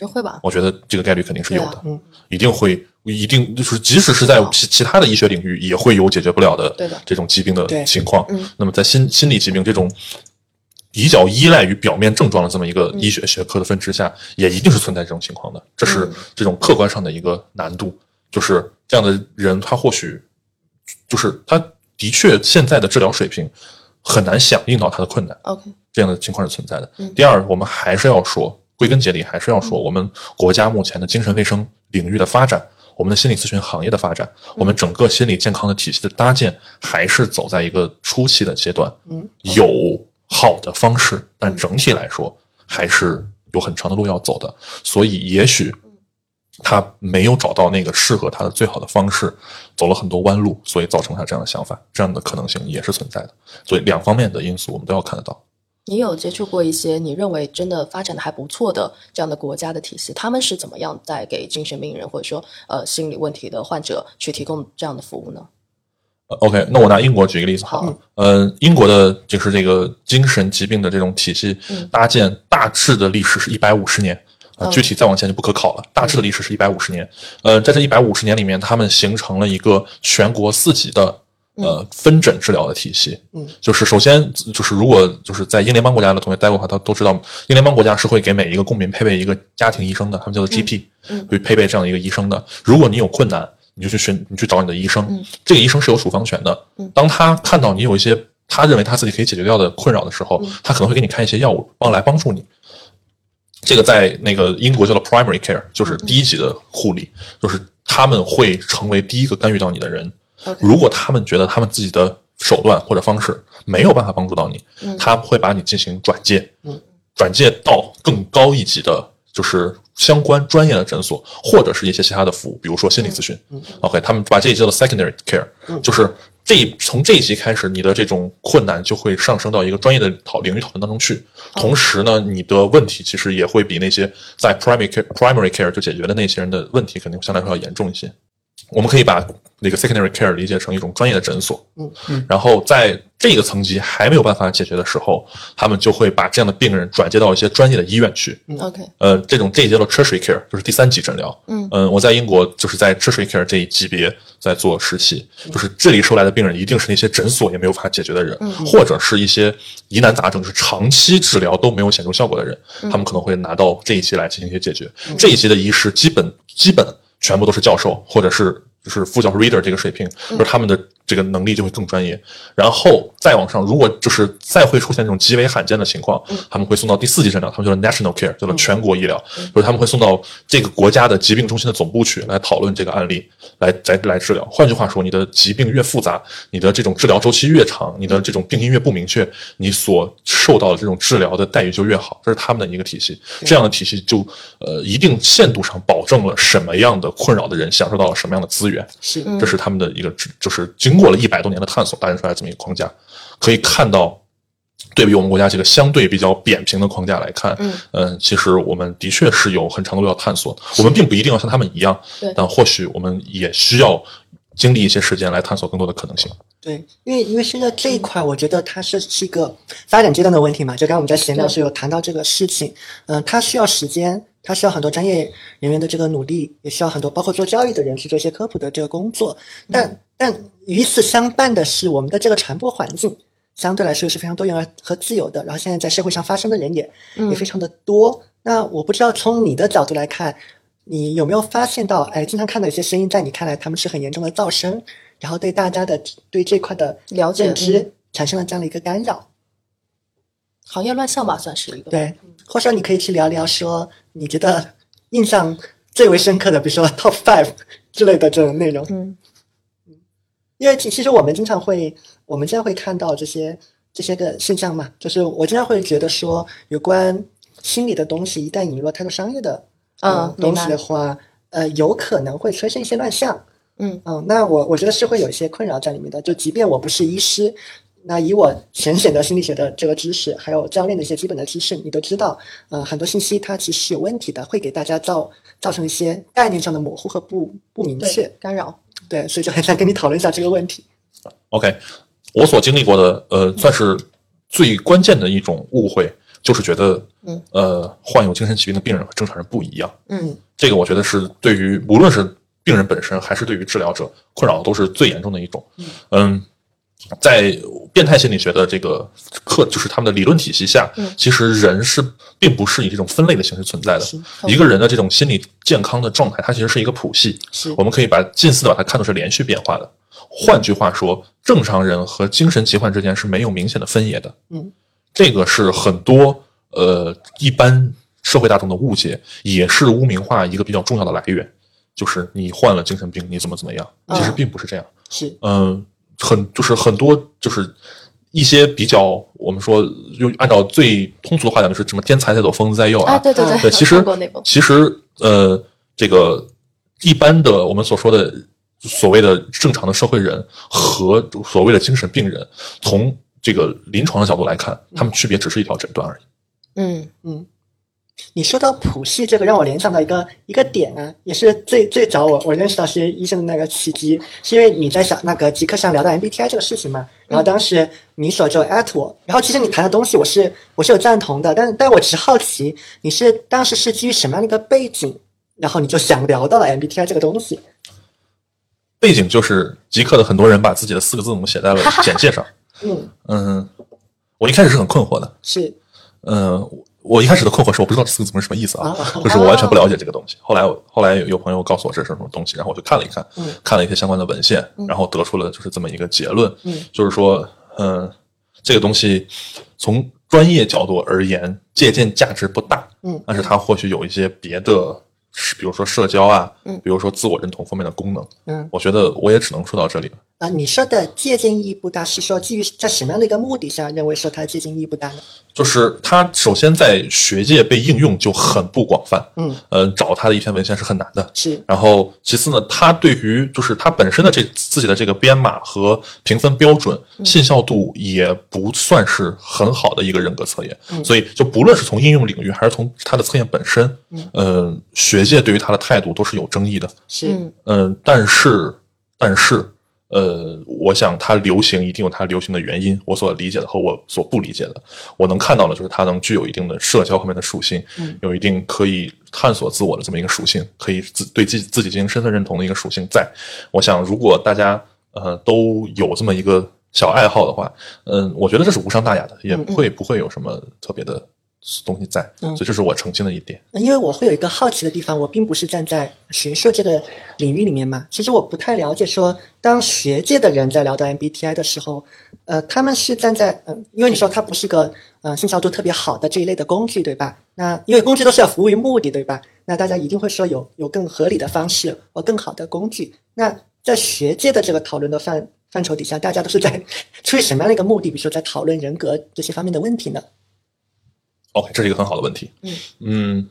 S1: 我觉得会吧。
S3: 我觉得这个概率肯定是有的，
S1: 啊
S4: 嗯
S3: 一定会，一定就是即使是在其其他的医学领域，也会有解决不了的
S1: 对的
S3: 这种疾病的情况。
S1: 嗯
S3: 那么在心心理疾病这种比较依赖于表面症状的这么一
S1: 嗯
S3: 个医学学科的分支下，也一定是存在这种情况的。这是
S1: 嗯
S3: 这种客观上的一个难度，就是这样的人，他或许就是他的确现在的治疗水平很难响应到他的困难。
S1: OK，
S3: 这样的情况是存在的。
S1: 嗯
S3: 第二，我们还是要说，归根结底还是要说，我们国家目前的精神卫生领域的发展，我们的心理咨询行业的发展，我们整个心理健康的体系的搭建，还是走在一个初期的阶段。
S4: 嗯，
S3: 有好的方式，但整体来说还是有很长的路要走的。所以，也许他没有找到那个适合他的最好的方式，走了很多弯路，所以造成他这样的想法，这样的可能性也是存在的。所以，两方面的因素我们都要看得到。
S1: 你有接触过一些你认为真的发展的还不错的这样的国家的体系，他们是怎么样在给精神病人或者说呃心理问题的患者去提供这样的服务呢？
S3: 呃 OK，那我拿英国举一个例子好了。呃，英国的就是这个精神疾病的这种体系
S1: 嗯
S3: 搭建，大致的历史是一百五十年。啊、
S1: 嗯
S3: 具体再往前就不可考了。大致的历史是一百五十年。呃，在这一百五十年里面，他们形成了一个全国四级的呃分诊治疗的体系。
S4: 嗯，
S3: 就是首先就是如果就是在英联邦国家的同学待过的话，他都知道，英联邦国家是会给每一个公民配备一个家庭医生的，他们叫做 GP，、
S1: 嗯
S3: 会配备这样一个医生的。如果你有困难，你就去寻，你去找你的医生。
S1: 嗯
S3: 这个医生是有处方权的。
S1: 嗯
S3: 当他看到你有一些他认为他自己可以解决掉的困扰的时候，
S1: 嗯
S3: 他可能会给你开一些药物，帮来帮助你。这个在那个英国叫做 primary care，就是第一级的护理，就是他们会成为第一个干预到你的人。如果他们觉得他们自己的手段或者方式没有办法帮助到你，他会把你进行转介，转介到更高一级的，就是相关专业的诊所或者是一些其他的服务，比如说心理咨询。OK，他们把这一级叫做 secondary care，就是这从这一级开始，你的这种困难就会上升到一个专业的讨领域讨论当中去。同时呢，你的问题其实也会比那些在 primary care primary care 就解决的那些人的问题肯定相对来说要严重一些。我们可以把那个 secondary care 理解成一种专业的诊所，
S4: 嗯
S3: 嗯，然后在这个层级还没有办法解决的时候，他们就会把这样的病人转接到一些专业的医院去
S1: ，OK，
S3: 呃，这种这一阶叫 tertiary care，就是第三级诊疗。嗯。我在英国就是在 tertiary care 这一级别在做实习，就是这里收来的病人一定是那些诊所也没有办法解决的人，或者是一些疑难杂症，就是长期治疗都没有显著效果的人，他们可能会拿到这一级来进行一些解决。这一级的医师基本基本全部都是教授，或者是就是副教授 reader 这个水平，就是他们的这个能力就会更专业。然后再往上，如果就是再会出现这种极为罕见的情况，他们会送到第四级诊疗，他们叫做 national care，叫做全国医疗，就是他们会送到这个国家的疾病中心的总部去来讨论这个案例，来来来治疗。换句话说，你的疾病越复杂，你的这种治疗周期越长，你的这种病因越不明确，你所受到的这种治疗的待遇就越好。这是他们的一个体系，这样的体系就呃一定限度上保证了什么样的困扰的人享受到了什么样的资源。
S4: 是
S3: 这是他们的一个，就是经过了一百多年的探索搭建出来这么一个框架，可以看到。对比我们国家这个相对比较扁平的框架来看，嗯、其实我们的确是有很长的路要探索的。我们并不一定要像他们一样
S1: 对，
S3: 但或许我们也需要经历一些时间来探索更多的可能性。
S4: 对，因为因为现在这一块，我觉得它是是一个发展阶段的问题嘛。就刚刚我们在闲聊时有谈到这个事情，嗯、它需要时间，它需要很多专业人员的这个努力，也需要很多包括做教育的人去做一些科普的这个工作。但但与此相伴的是，我们的这个传播环境相对来说是非常多元和自由的。然后现在在社会上发生的人也、也非常的多。那我不知道从你的角度来看，你有没有发现到，哎，经常看到一些声音，在你看来他们是很严重的噪声，然后对大家的对这块的
S1: 了解
S4: 认知
S1: 嗯
S4: 产生了这样的一个干扰。
S1: 行业乱象吧，算是一个。
S4: 对，或者说你可以去聊聊说，你觉得印象最为深刻的，比如说 top five 之类的这种内容。
S1: 嗯
S4: 因为其其实我们经常会，我们经常会看到这些这些个现象嘛，就是我经常会觉得说，有关心理的东西，一旦引入了太多商业的
S1: 嗯
S4: 东西的话，呃，有可能会催生一些乱象。
S1: 嗯
S4: 嗯，那我我觉得是会有一些困扰在里面的。就即便我不是医师，那以我浅显的心理学的这个知识，还有教练的一些基本的知识，你都知道，呃，很多信息它其实是有问题的，会给大家造造成一些概念上的模糊和不不明确。，
S1: 干扰。
S4: 对，所以就很想跟你讨论一下这个问题。
S3: OK，我所经历过的，呃，算是最关键的一种误会，就是觉得，
S1: 嗯，
S3: 呃，患有精神疾病的病人和正常人不一样。
S1: 嗯
S3: 这个我觉得是对于无论是病人本身还是对于治疗者困扰都是最严重的一种。嗯，在变态心理学的这个课，就是他们的理论体系下，
S1: 嗯
S3: 其实人是并不是以这种分类的形式存在的。一个人的这种心理健康的状态，它其实是一个谱系。我们可以把近似的把它看作是连续变化的。换句话说，正常人和精神疾患之间是没有明显的分野的。
S4: 嗯，
S3: 这个是很多呃一般社会大众的误解，也是污名化一个比较重要的来源。就是你患了精神病，你怎么怎么样？其实并不是这样。
S4: 是，
S3: 嗯，很就是很多就是一些比较我们说用按照最通俗的话讲，就是什么天才在左，疯子在右啊。
S1: 啊，对对
S3: 对，
S1: 对，
S3: 其实。其实呃，这个一般的我们所说的所谓的正常的社会人和所谓的精神病人，从这个临床的角度来看，他们区别只是一条诊断而已。
S1: 嗯
S4: 嗯。你说到谱系这个，让我联想到一个一个点啊，也是最最早我我认识到是医生的那个契机，是因为你在想那个极客上聊到 MBTI 这个事情嘛，然后当时你所就 at 我，然后其实你谈的东西我是我是有赞同的，但但我只是好奇你是当时是基于什么样的一个背景，然后你就想聊到了 MBTI 这个东西，
S3: 背景就是极客的很多人把自己的四个字母写在了 简介上。
S4: 嗯，
S3: 嗯，我一开始是很困惑的。
S4: 是。
S3: 嗯，我我一开始的困惑是我不知道这四个字母是什么意思啊，
S4: 啊
S3: 就是我完全不了解这个东西。后来我后来有朋友告诉我这是什么东西，然后我就看了一看，
S4: 嗯
S3: 看了一些相关的文献，然后得出了就是这么一个结论，
S4: 嗯
S3: 就是说，嗯，这个东西从专业角度而言，借鉴价值不大，
S4: 嗯
S3: 但是它或许有一些别的，比如说社交啊，
S1: 嗯
S3: 比如说自我认同方面的功能。
S4: 嗯
S3: 我觉得我也只能说到这里了。
S4: 啊、你说的借鉴意义不大，是说基于在什么样的一个目的上认为说它借鉴意义不大呢？
S3: 就是它首先在学界被应用就很不广泛，
S4: 嗯，
S3: 呃，找它的一篇文献是很难的。
S4: 是，
S3: 然后其次呢，它对于就是它本身的这自己的这个编码和评分标准信效度也不算是很好的一个人格测验，所以就不论是从应用领域还是从它的测验本身，嗯、学界对于它的态度都是有争议的。
S4: 是，
S1: 嗯
S3: 嗯，但是但是，呃，我想它流行一定有它流行的原因，我所理解的和我所不理解的，我能看到的就是它能具有一定的社交方面的属性，有一定可以探索自我的这么一个属性，可以自对自自己进行身份认同的一个属性在。我想，如果大家呃都有这么一个小爱好的话，嗯，我觉得这是无伤大雅的，也不会不会有什么特别的东西在，所以这是我澄清的一点。
S4: 因为我会有一个好奇的地方，我并不是站在学术这个领域里面嘛，其实我不太了解说，当学界的人在聊到 MBTI 的时候，呃，他们是站在嗯、因为你说它不是个呃信效度特别好的这一类的工具，对吧？那因为工具都是要服务于目的，对吧？那大家一定会说有有更合理的方式或更好的工具。那在学界的这个讨论的范范畴底下，大家都是在 出于什么样的一个目的？比如说在讨论人格这些方面的问题呢？
S3: OK，这是一个很好的问题。
S4: 嗯
S3: 嗯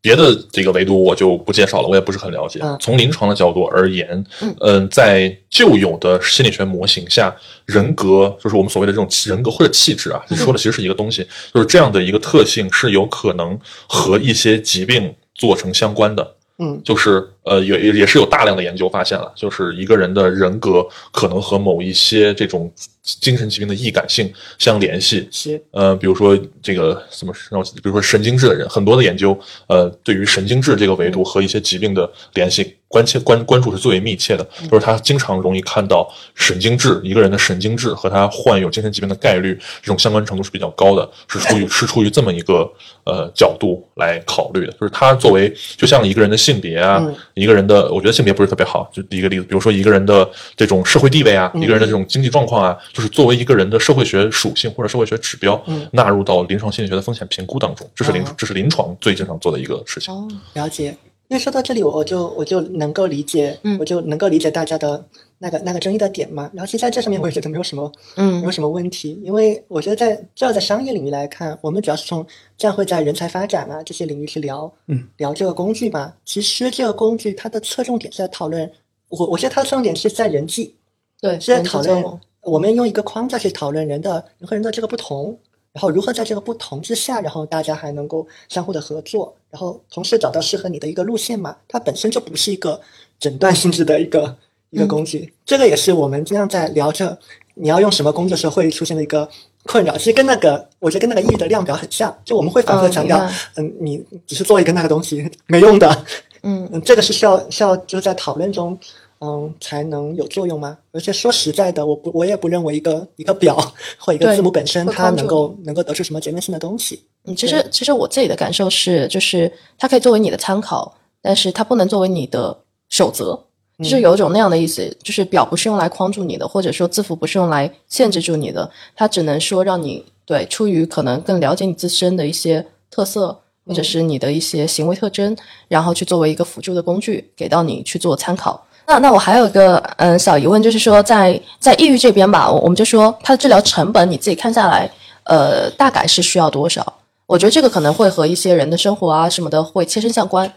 S3: 别的这个维度我就不介绍了，我也不是很了解。
S4: 嗯
S3: 从临床的角度而言，
S4: 嗯
S3: 在旧有的心理学模型下，人格就是我们所谓的这种人格或者气质啊，
S4: 嗯
S3: 你说的其实是一个东西，就是这样的一个特性是有可能和一些疾病做成相关的。
S4: 嗯
S3: 就是呃，也也也是有大量的研究发现了，就是一个人的人格可能和某一些这种精神疾病的易感性相联系。
S4: 是
S3: 呃，比如说这个什么让我，比如说神经质的人，很多的研究，呃，对于神经质这个维度和一些疾病的联系关切关关注是最为密切的，就是他经常容易看到神经质一个人的神经质和他患有精神疾病的概率这种相关程度是比较高的，是出于 是出于这么一个呃角度来考虑的，就是他作为就像一个人的性别啊，
S4: 嗯
S3: 一个人的我觉得性别不是特别好，就一个例子，比如说一个人的这种社会地位啊，一个人的这种经济状况啊，就是作为一个人的社会学属性或者社会学指标，纳入到临床心理学的风险评估当中，这是临
S4: 哦
S3: 这是临床最经常做的一个事情。
S1: 哦，
S4: 了解。因为说到这里，我我就我就能够理解，
S1: 嗯
S4: 我就能够理解大家的那个那个争议的点嘛。然后其实在这上面，我也觉得没有什么 嗯没有
S1: 嗯
S4: 什么问题，因为我觉得在至少在商业领域来看，我们主要是从这样会在人才发展啊这些领域去聊，
S2: 嗯，
S4: 聊这个工具嘛。其实这个工具它的侧重点是在讨论，我我觉得它的侧重点是在人际，
S1: 对，
S4: 是在讨论我们用一个框架去讨论人的人和人的这个不同，然后如何在这个不同之下，然后大家还能够相互的合作，然后同时找到适合你的一个路线嘛。它本身就不是一个诊断性质的一个一个工具，这个也是我们经常在聊着你要用什么工具的时候会出现的一个困扰。其实跟那个我觉得跟那个意义的量表很像，就我们会反复地强调
S1: 嗯
S4: 你只是做一个那个东西没用的，
S1: 嗯
S4: 嗯，这个是需要需要就是在讨论中，嗯，才能有作用吗？而且说实在的，我不我也不认为一个一个表或一个字母本身它能够能够得出什么结论性的东西。
S1: 嗯，其实其实我自己的感受是，就是它可以作为你的参考，但是它不能作为你的守则。就是有一种那样的意思，就是表不是用来框住你的，或者说字符不是用来限制住你的，它只能说让你对出于可能更了解你自身的一些特色，或者是你的一些行为特征，然后去作为一个辅助的工具给到你去做参考。那那我还有一个嗯小疑问，就是说在在抑郁这边吧，我我们就说它的治疗成本你自己看下来，呃，大概是需要多少？我觉得这个可能会和一些人的生活啊什么的会切身相关。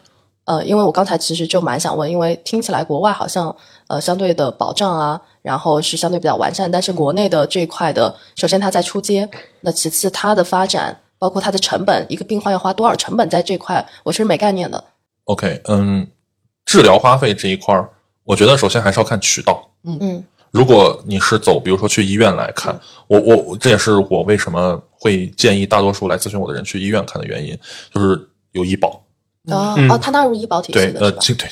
S1: 呃，因为我刚才其实就蛮想问，因为听起来国外好像呃相对的保障啊，然后是相对比较完善，但是国内的这一块的，首先它在出街，那其次它的发展，包括它的成本，一个病患要花多少成本在这块，我是没概念的。
S3: OK，嗯，治疗花费这一块儿，我觉得首先还是要看渠道。
S1: 嗯嗯
S3: 如果你是走，比如说去医院来看，我我我这也是我为什么会建议大多数来咨询我的人去医院看的原因，就是有医保。
S1: 哦、
S2: 嗯
S1: 哦，它纳入医保体系
S3: 对，呃，对，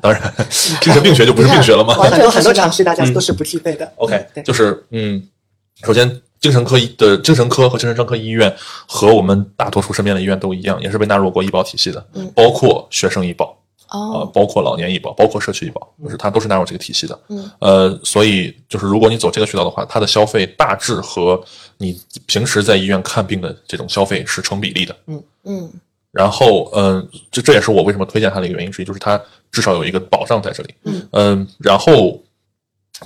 S3: 当然，精神病学就不是病学了吗？
S1: 完全
S4: 很多很多常识大家
S2: 嗯
S4: 都是不具备的。
S3: OK，就是嗯，首先精神科医的精神科和精神专科医院和我们大多数身边的医院都一样，也是被纳入过医保体系的，
S1: 嗯
S3: 包括学生医保。呃，
S1: 哦，
S3: 包括老年医保，包括社区医保，就是它都是纳入这个体系的。
S1: 嗯，
S3: 呃，所以就是如果你走这个渠道的话，它的消费大致和你平时在医院看病的这种消费是成比例的。
S1: 嗯嗯
S3: 然后，嗯、这这也是我为什么推荐它的一个原因之一，就是它至少有一个保障在这里。
S1: 嗯
S3: 嗯、然后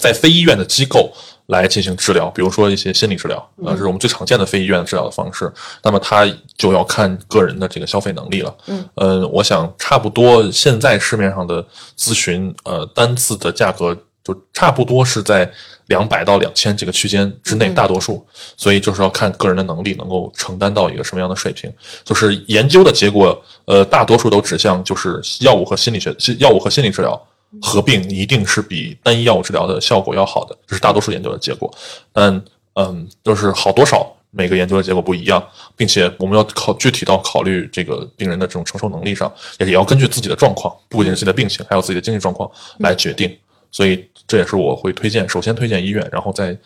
S3: 在非医院的机构来进行治疗，比如说一些心理治疗，呃，这是我们最常见的非医院的治疗的方式。那么它就要看个人的这个消费能力了。
S1: 嗯，
S3: 呃，我想差不多现在市面上的咨询，呃，单次的价格就差不多是在两百到两千这个区间之内，大多数。所以就是要看个人的能力能够承担到一个什么样的水平。就是研究的结果，呃，大多数都指向就是药物和心理学、药物和心理治疗。合并一定是比单一药物治疗的效果要好的，这是大多数研究的结果。但嗯，就是好多少，每个研究的结果不一样，并且我们要考具体到考虑这个病人的这种承受能力上，也也要根据自己的状况，不仅是自己的病情，还有自己的经济状况来决定。所以这也是我会推荐，首先推荐医院，然后再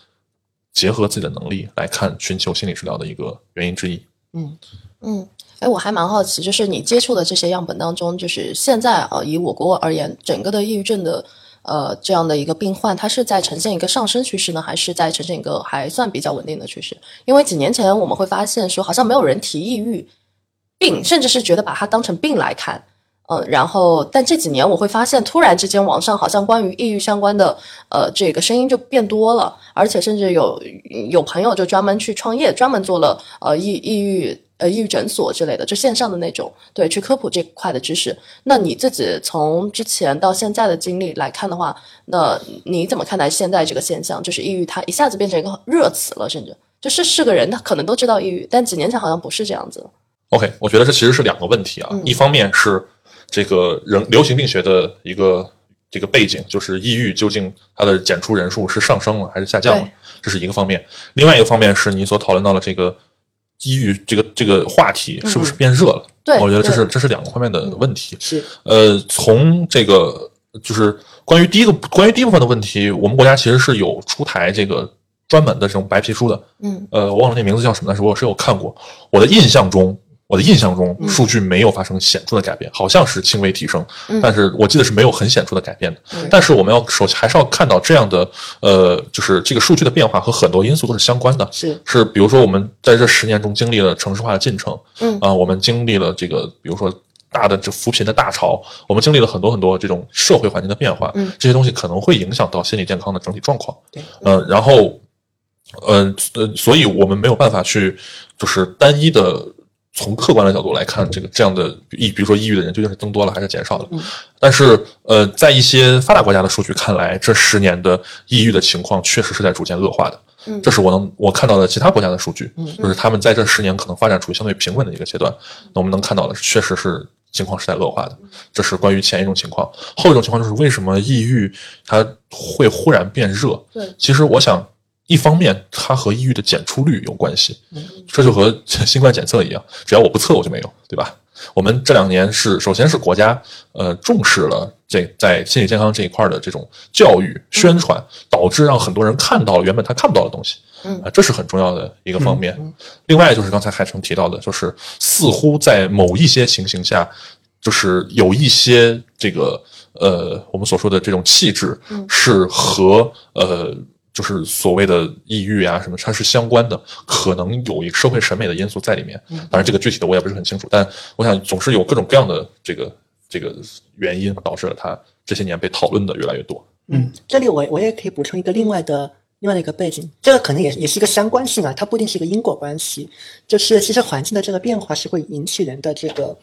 S3: 结合自己的能力来看寻求心理治疗的一个原因之一。
S4: 嗯
S1: 嗯，哎，我还蛮好奇，就是你接触的这些样本当中，就是现在啊，以我国而言，整个的抑郁症的呃这样的一个病患，它是在呈现一个上升趋势呢，还是在呈现一个还算比较稳定的趋势？因为几年前我们会发现说，好像没有人提抑郁病，甚至是觉得把它当成病来看。嗯，然后，但这几年我会发现，突然之间网上好像关于抑郁相关的呃这个声音就变多了，而且甚至有有朋友就专门去创业，专门做了呃抑抑郁呃抑郁诊所之类的，就线上的那种，对，去科普这块的知识。那你自己从之前到现在的经历来看的话，那你怎么看待现在这个现象？就是抑郁它一下子变成一个热词了，甚至就是是个人他可能都知道抑郁，但几年前好像不是这样子。
S3: OK，我觉得这其实是两个问题啊，一方面是。这个人流行病学的一个这个背景，就是抑郁究竟它的检出人数是上升了还是下降了，这是一个方面。另外一个方面是你所讨论到的这个抑郁这个这个话题是不是变热了？
S1: 对，
S3: 我觉得这是这是两个方面的问题。
S4: 是
S3: 呃，从这个就是关于第一个关于第一部分的问题，我们国家其实是有出台这个专门的这种白皮书的。
S1: 嗯，
S3: 呃，我忘了那名字叫什么，但是我是有看过。我的印象中。我的印象中，数据没有发生显著的改变，好像是轻微提升，但是我记得是没有很显著的改变的。但是我们要首先还是要看到这样的，呃，就是这个数据的变化和很多因素都是相关的。
S4: 是
S3: 是，比如说我们在这十年中经历了城市化的进程，
S1: 嗯
S3: 啊，我们经历了这个，比如说大的这扶贫的大潮，我们经历了很多很多这种社会环境的变化，
S1: 嗯，
S3: 这些东西可能会影响到心理健康的整体状况。
S4: 对，
S3: 嗯，然后，呃呃，所以我们没有办法去就是单一的。从客观的角度来看，这个这样的抑，比如说抑郁的人究竟是增多了还是减少了？
S4: 嗯、
S3: 但是，呃，在一些发达国家的数据看来，这十年的抑郁的情况确实是在逐渐恶化的。
S1: 嗯，
S3: 这是我能我看到的其他国家的数据，
S4: 嗯、
S3: 就是他们在这十年可能发展处于相对平稳的一个阶段。那我们能看到的，确实是情况是在恶化的。这是关于前一种情况，后一种情况就是为什么抑郁它会忽然变热？
S1: 对，
S3: 其实我想。一方面，它和抑郁的检出率有关系，
S1: 嗯
S3: 这就和 新冠检测一样，只要我不测，我就没有，对吧？我们这两年是，首先是国家呃重视了这在心理健康这一块的这种教育宣传，导致让很多人看到了原本他看不到的东西，
S1: 嗯
S3: 啊，这是很重要的一个方面。另外就是刚才海城提到的，就是似乎在某一些情形下，就是有一些这个呃我们所说的这种气质是和呃。就是所谓的抑郁啊什么，它是相关的，可能有一个社会审美的因素在里面。当然，这个具体的我也不是很清楚，但我想总是有各种各样的这个这个原因导致了它这些年被讨论的越来越多。
S4: 嗯，这里我我也可以补充一个另外的另外的一个背景，这个可能也也是一个相关性啊，它不一定是一个因果关系。就是其实环境的这个变化是会引起人的这个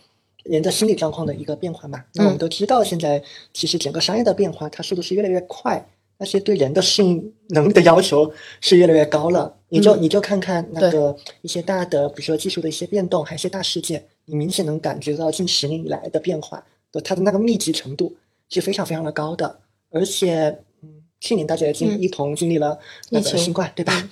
S4: 人的心理状况的一个变化嘛。那我们都知道，现在其实整个商业的变化，它速度是越来越快。但是对人的适应能力的要求是越来越高了，你就、
S1: 嗯、
S4: 你就看看那个一些大的，比如说技术的一些变动，还有一些大事件，你明显能感觉到近十年以来的变化，的它的那个密集程度是非常非常的高的。而且，嗯，去年大家也经、
S1: 嗯、
S4: 一同经历了那个新冠，对吧？
S1: 嗯、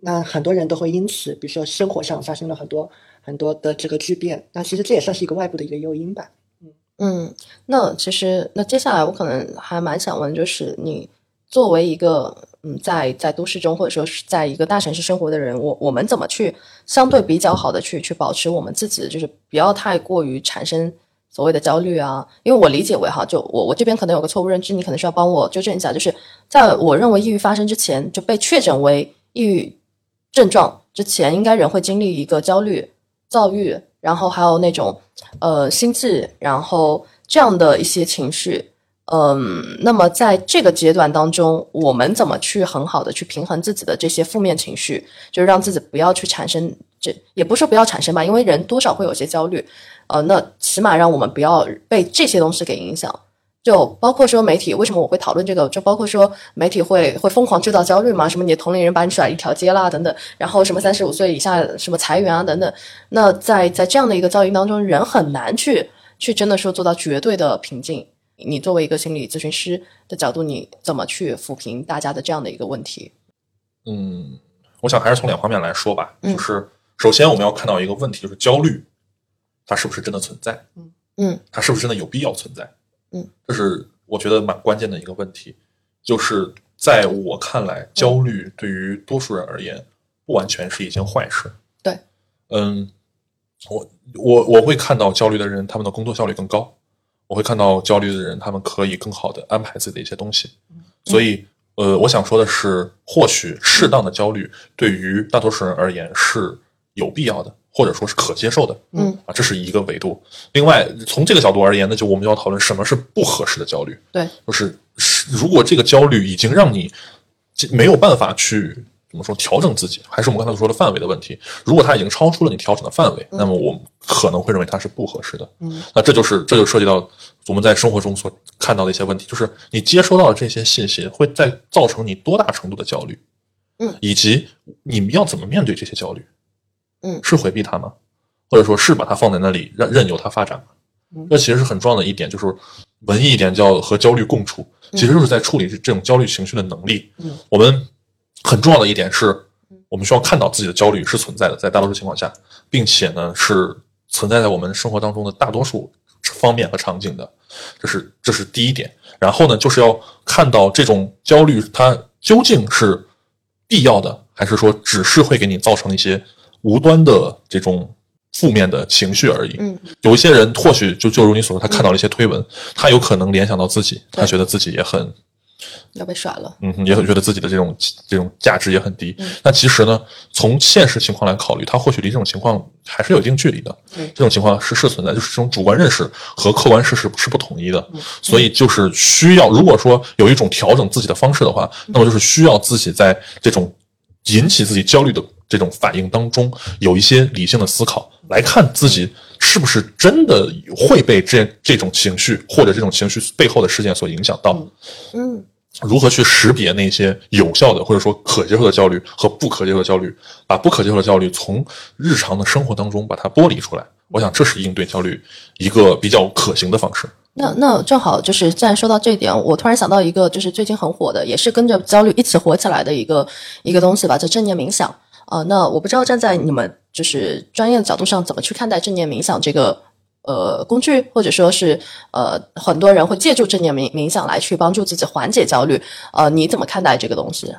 S4: 那很多人都会因此，比如说生活上发生了很多很多的这个巨变，那其实这也算是一个外部的一个诱因吧。
S1: 嗯嗯，那其实那接下来我可能还蛮想问，就是你。作为一个嗯，在在都市中或者说是在一个大城市生活的人，我我们怎么去相对比较好的去去保持我们自己，就是不要太过于产生所谓的焦虑啊？因为我理解为哈，就我我这边可能有个错误认知，你可能需要帮我纠正一下。就是在我认为抑郁发生之前，就被确诊为抑郁症状之前，应该人会经历一个焦虑、躁郁，然后还有那种呃心悸，然后这样的一些情绪。嗯，那么在这个阶段当中，我们怎么去很好的去平衡自己的这些负面情绪，就是让自己不要去产生这，也不是说不要产生吧，因为人多少会有些焦虑，呃，那起码让我们不要被这些东西给影响。就包括说媒体，为什么我会讨论这个？就包括说媒体会会疯狂制造焦虑嘛？什么你的同龄人把你甩一条街啦，等等，然后什么三十五岁以下什么裁员啊，等等。那在在这样的一个噪音当中，人很难去去真的说做到绝对的平静。你作为一个心理咨询师的角度，你怎么去抚平大家的这样的一个问题？
S3: 嗯，我想还是从两方面来说吧。
S1: 嗯
S3: 就是首先我们要看到一个问题，就是焦虑，它是不是真的存在？
S1: 嗯
S3: 它是不是真的有必要存在？
S1: 嗯，
S3: 这是我觉得蛮关键的一个问题。就是在我看来，焦虑对于多数人而言，不完全是一件坏事。
S1: 对，
S3: 嗯，我我我会看到焦虑的人，他们的工作效率更高；我会看到焦虑的人，他们可以更好的安排自己的一些东西。所以，呃，我想说的是，或许适当的焦虑对于大多数人而言是有必要的，或者说是可接受的。
S1: 嗯
S3: 啊，这是一个维度。另外，从这个角度而言呢，就我们要讨论什么是不合适的焦虑。
S1: 对，
S3: 就是是如果这个焦虑已经让你这没有办法去怎么说调整自己，还是我们刚才说的范围的问题。如果它已经超出了你调整的范围，那么我们可能会认为它是不合适的。
S1: 嗯，
S3: 那这就是这就涉及到我们在生活中所看到的一些问题，就是你接收到的这些信息会在造成你多大程度的焦虑，
S1: 嗯，
S3: 以及你们要怎么面对这些焦虑，
S1: 嗯
S3: 是回避它吗？或者说是把它放在那里，任任由它发展吗？
S1: 嗯
S3: 这其实是很重要的一点，就是文艺一点叫和焦虑共处，其实就是在处理这这种焦虑情绪的能力。
S1: 嗯，
S3: 我们很重要的一点是，我们需要看到自己的焦虑是存在的，在大多数情况下，并且呢是存在在我们生活当中的大多数方面和场景的，这是这是第一点。然后呢，就是要看到这种焦虑它究竟是必要的，还是说只是会给你造成一些无端的这种负面的情绪而已。
S1: 嗯，
S3: 有一些人或许就就如你所说，他看到了一些推文，他有可能联想到自己，他觉得自己也很
S1: 要被甩了。
S3: 嗯，也很觉得自己的这种这种价值也很低。那其实呢，从现实情况来考虑，他或许离这种情况还是有一定距离的。
S1: 嗯
S3: 这种情况是是存在，就是这种主观认识和客观事实是不统一的。
S1: 嗯
S3: 所以就是需要，如果说有一种调整自己的方式的话，那么就是需要自己在这种引起自己焦虑的这种反应当中，有一些理性的思考，来看自己是不是真的会被这这种情绪或者这种情绪背后的事件所影响到。
S1: 嗯
S3: 如何去识别那些有效的或者说可接受的焦虑和不可接受的焦虑，把不可接受的焦虑从日常的生活当中把它剥离出来。我想这是应对焦虑一个比较可行的方式。
S1: 那那正好就是，既然说到这一点，我突然想到一个，就是最近很火的，也是跟着焦虑一起火起来的一个一个东西吧，叫正念冥想啊、那我不知道站在你们就是专业的角度上，怎么去看待正念冥想这个呃工具，或者说是呃很多人会借助正念冥冥想来去帮助自己缓解焦虑，呃，你怎么看待这个东西？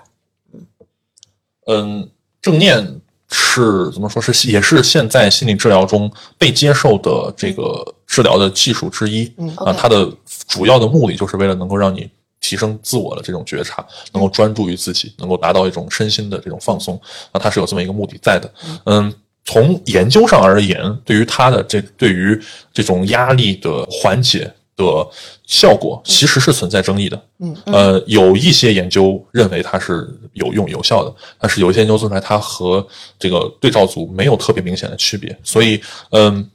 S3: 嗯，正念是怎么说是也是现在心理治疗中被接受的这个治疗的技术之一。
S1: 嗯
S3: 啊它的主要的目的就是为了能够让你提升自我的这种觉察，能够专注于自己，能够达到一种身心的这种放松。啊，它是有这么一个目的在的。嗯，从研究上而言，对于它的这对于这种压力的缓解的效果，其实是存在争议的。
S4: 嗯，
S3: 呃，有一些研究认为它是有用有效的，但是有一些研究做出来，它和这个对照组没有特别明显的区别。所以，嗯，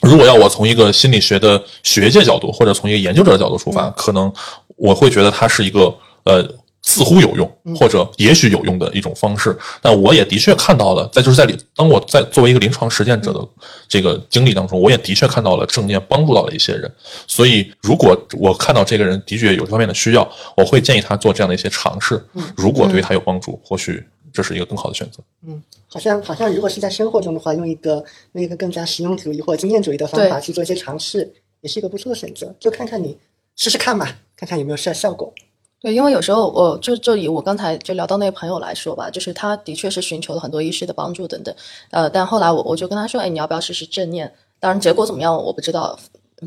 S3: 如果要我从一个心理学的学界角度，或者从一个研究者的角度出发，可能我会觉得它是一个呃。似乎有用，或者也许有用的一种方式，但我也的确看到了，在就是在里当我在作为一个临床实践者的这个经历当中，我也的确看到了正念帮助到了一些人。所以，如果我看到这个人的确有这方面的需要，我会建议他做这样的一些尝试。如果对他有帮助，或许这是一个更好的选择。
S4: 嗯好像好像，如果是在生活中的话，用一个用一个更加实用主义或者经验主义的方法去做一些尝试，也是一个不错的选择。就看看你试试看嘛，看看有没有效效果。
S1: 对，因为有时候我就就以我刚才就聊到那个朋友来说吧，就是他的确是寻求了很多医师的帮助等等，呃，但后来我我就跟他说，哎，你要不要试试正念？当然结果怎么样我不知道，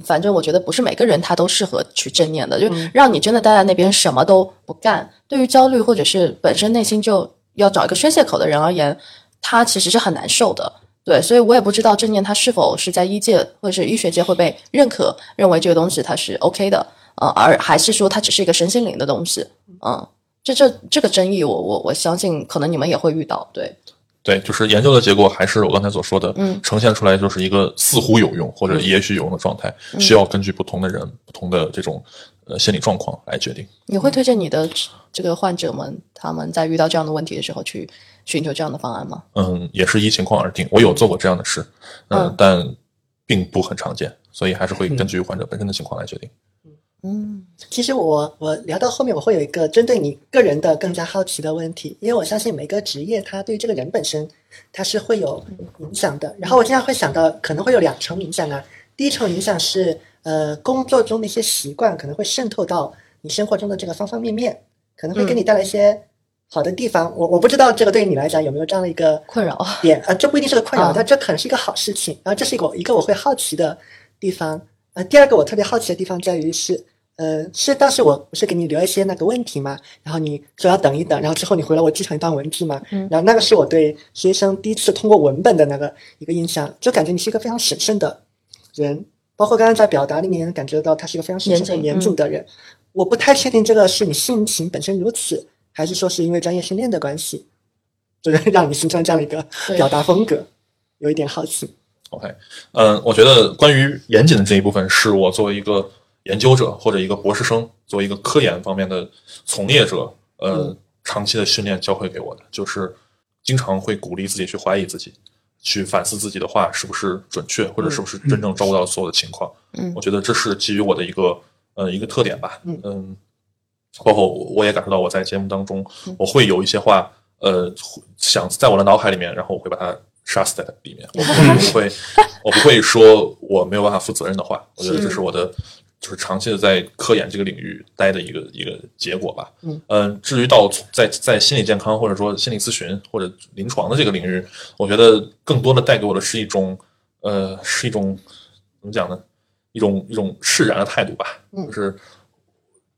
S1: 反正我觉得不是每个人他都适合去正念的，就让你真的待在那边什么都不干，对于焦虑或者是本身内心就要找一个宣泄口的人而言，他其实是很难受的。对，所以我也不知道正念它是否是在医界或者是医学界会被认可，认为这个东西它是 OK 的。呃，而还是说它只是一个身心灵的东西？嗯，这这这个争议我，我我相信可能你们也会遇到，对，
S3: 对，就是研究的结果还是我刚才所说的，
S1: 嗯
S3: 呈现出来就是一个似乎有用或者也许有用的状态，需要根据不同的人、不同的这种呃心理状况来决定。
S1: 你会推荐你的这个患者们，他们在遇到这样的问题的时候去寻求这样的方案吗？
S3: 嗯，也是依情况而定。我有做过这样的事，嗯，
S1: 嗯
S3: 但并不很常见，所以还是会根据患者本身的情况来决定。
S1: 嗯
S4: 其实我我聊到后面，我会有一个针对你个人的更加好奇的问题，因为我相信每个职业它对这个人本身它是会有影响的。然后我经常会想到，可能会有两重影响啊。第一重影响是，呃，工作中的一些习惯可能会渗透到你生活中的这个方方面面，可能会给你带来一些好的地方。我我不知道这个对于你来讲有没有这样的一个
S1: 困扰
S4: 点呃，这不一定是个困扰，
S1: 啊
S4: 但这可能是一个好事情。然后这是一个一个我会好奇的地方。呃，第二个我特别好奇的地方在于是，呃，是当时我不是给你留一些那个问题嘛，然后你说要等一等，然后之后你回来我记成一段文字嘛，
S1: 嗯
S4: 然后那个是我对实习生第一次通过文本的那个一个印象，就感觉你是一个非常审慎的人，包括刚刚在表达里面感觉到他是一个非常审慎、很
S1: 严谨
S4: 的人。我不太确定这个是你性情本身如此，还是说是因为专业训练的关系，就是让你形成这样的一个表达风格，有一点好奇。
S3: OK，嗯，我觉得关于严谨的这一部分，是我作为一个研究者或者一个博士生，作为一个科研方面的从业者，呃，
S4: 嗯
S3: 长期的训练教会给我的，就是经常会鼓励自己去怀疑自己，去反思自己的话是不是准确，或者是不是真正照顾到所有的情况。
S1: 嗯
S3: 我觉得这是基于我的一个呃一个特点吧。
S4: 嗯
S3: 包括我也感受到我在节目当中，我会有一些话，呃，想在我的脑海里面，然后我会把它杀死在里面。我不会，我不会说我没有办法负责任的话。我觉得这是我的，就是长期的在科研这个领域待的一个一个结果吧。
S4: 嗯
S3: 呃至于到在在心理健康或者说心理咨询或者临床的这个领域，我觉得更多的带给我的是一种，呃，是一种怎么讲呢？一种一种释然的态度吧。
S4: 嗯
S3: 就是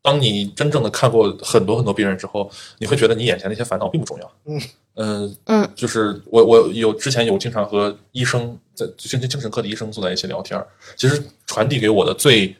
S3: 当你真正的看过很多很多病人之后，你会觉得你眼前那些烦恼并不重要。
S4: 嗯
S3: 嗯
S1: 嗯，
S3: 就是我我有之前有经常和医生在精神精神科的医生坐在一起聊天儿，其实传递给我的最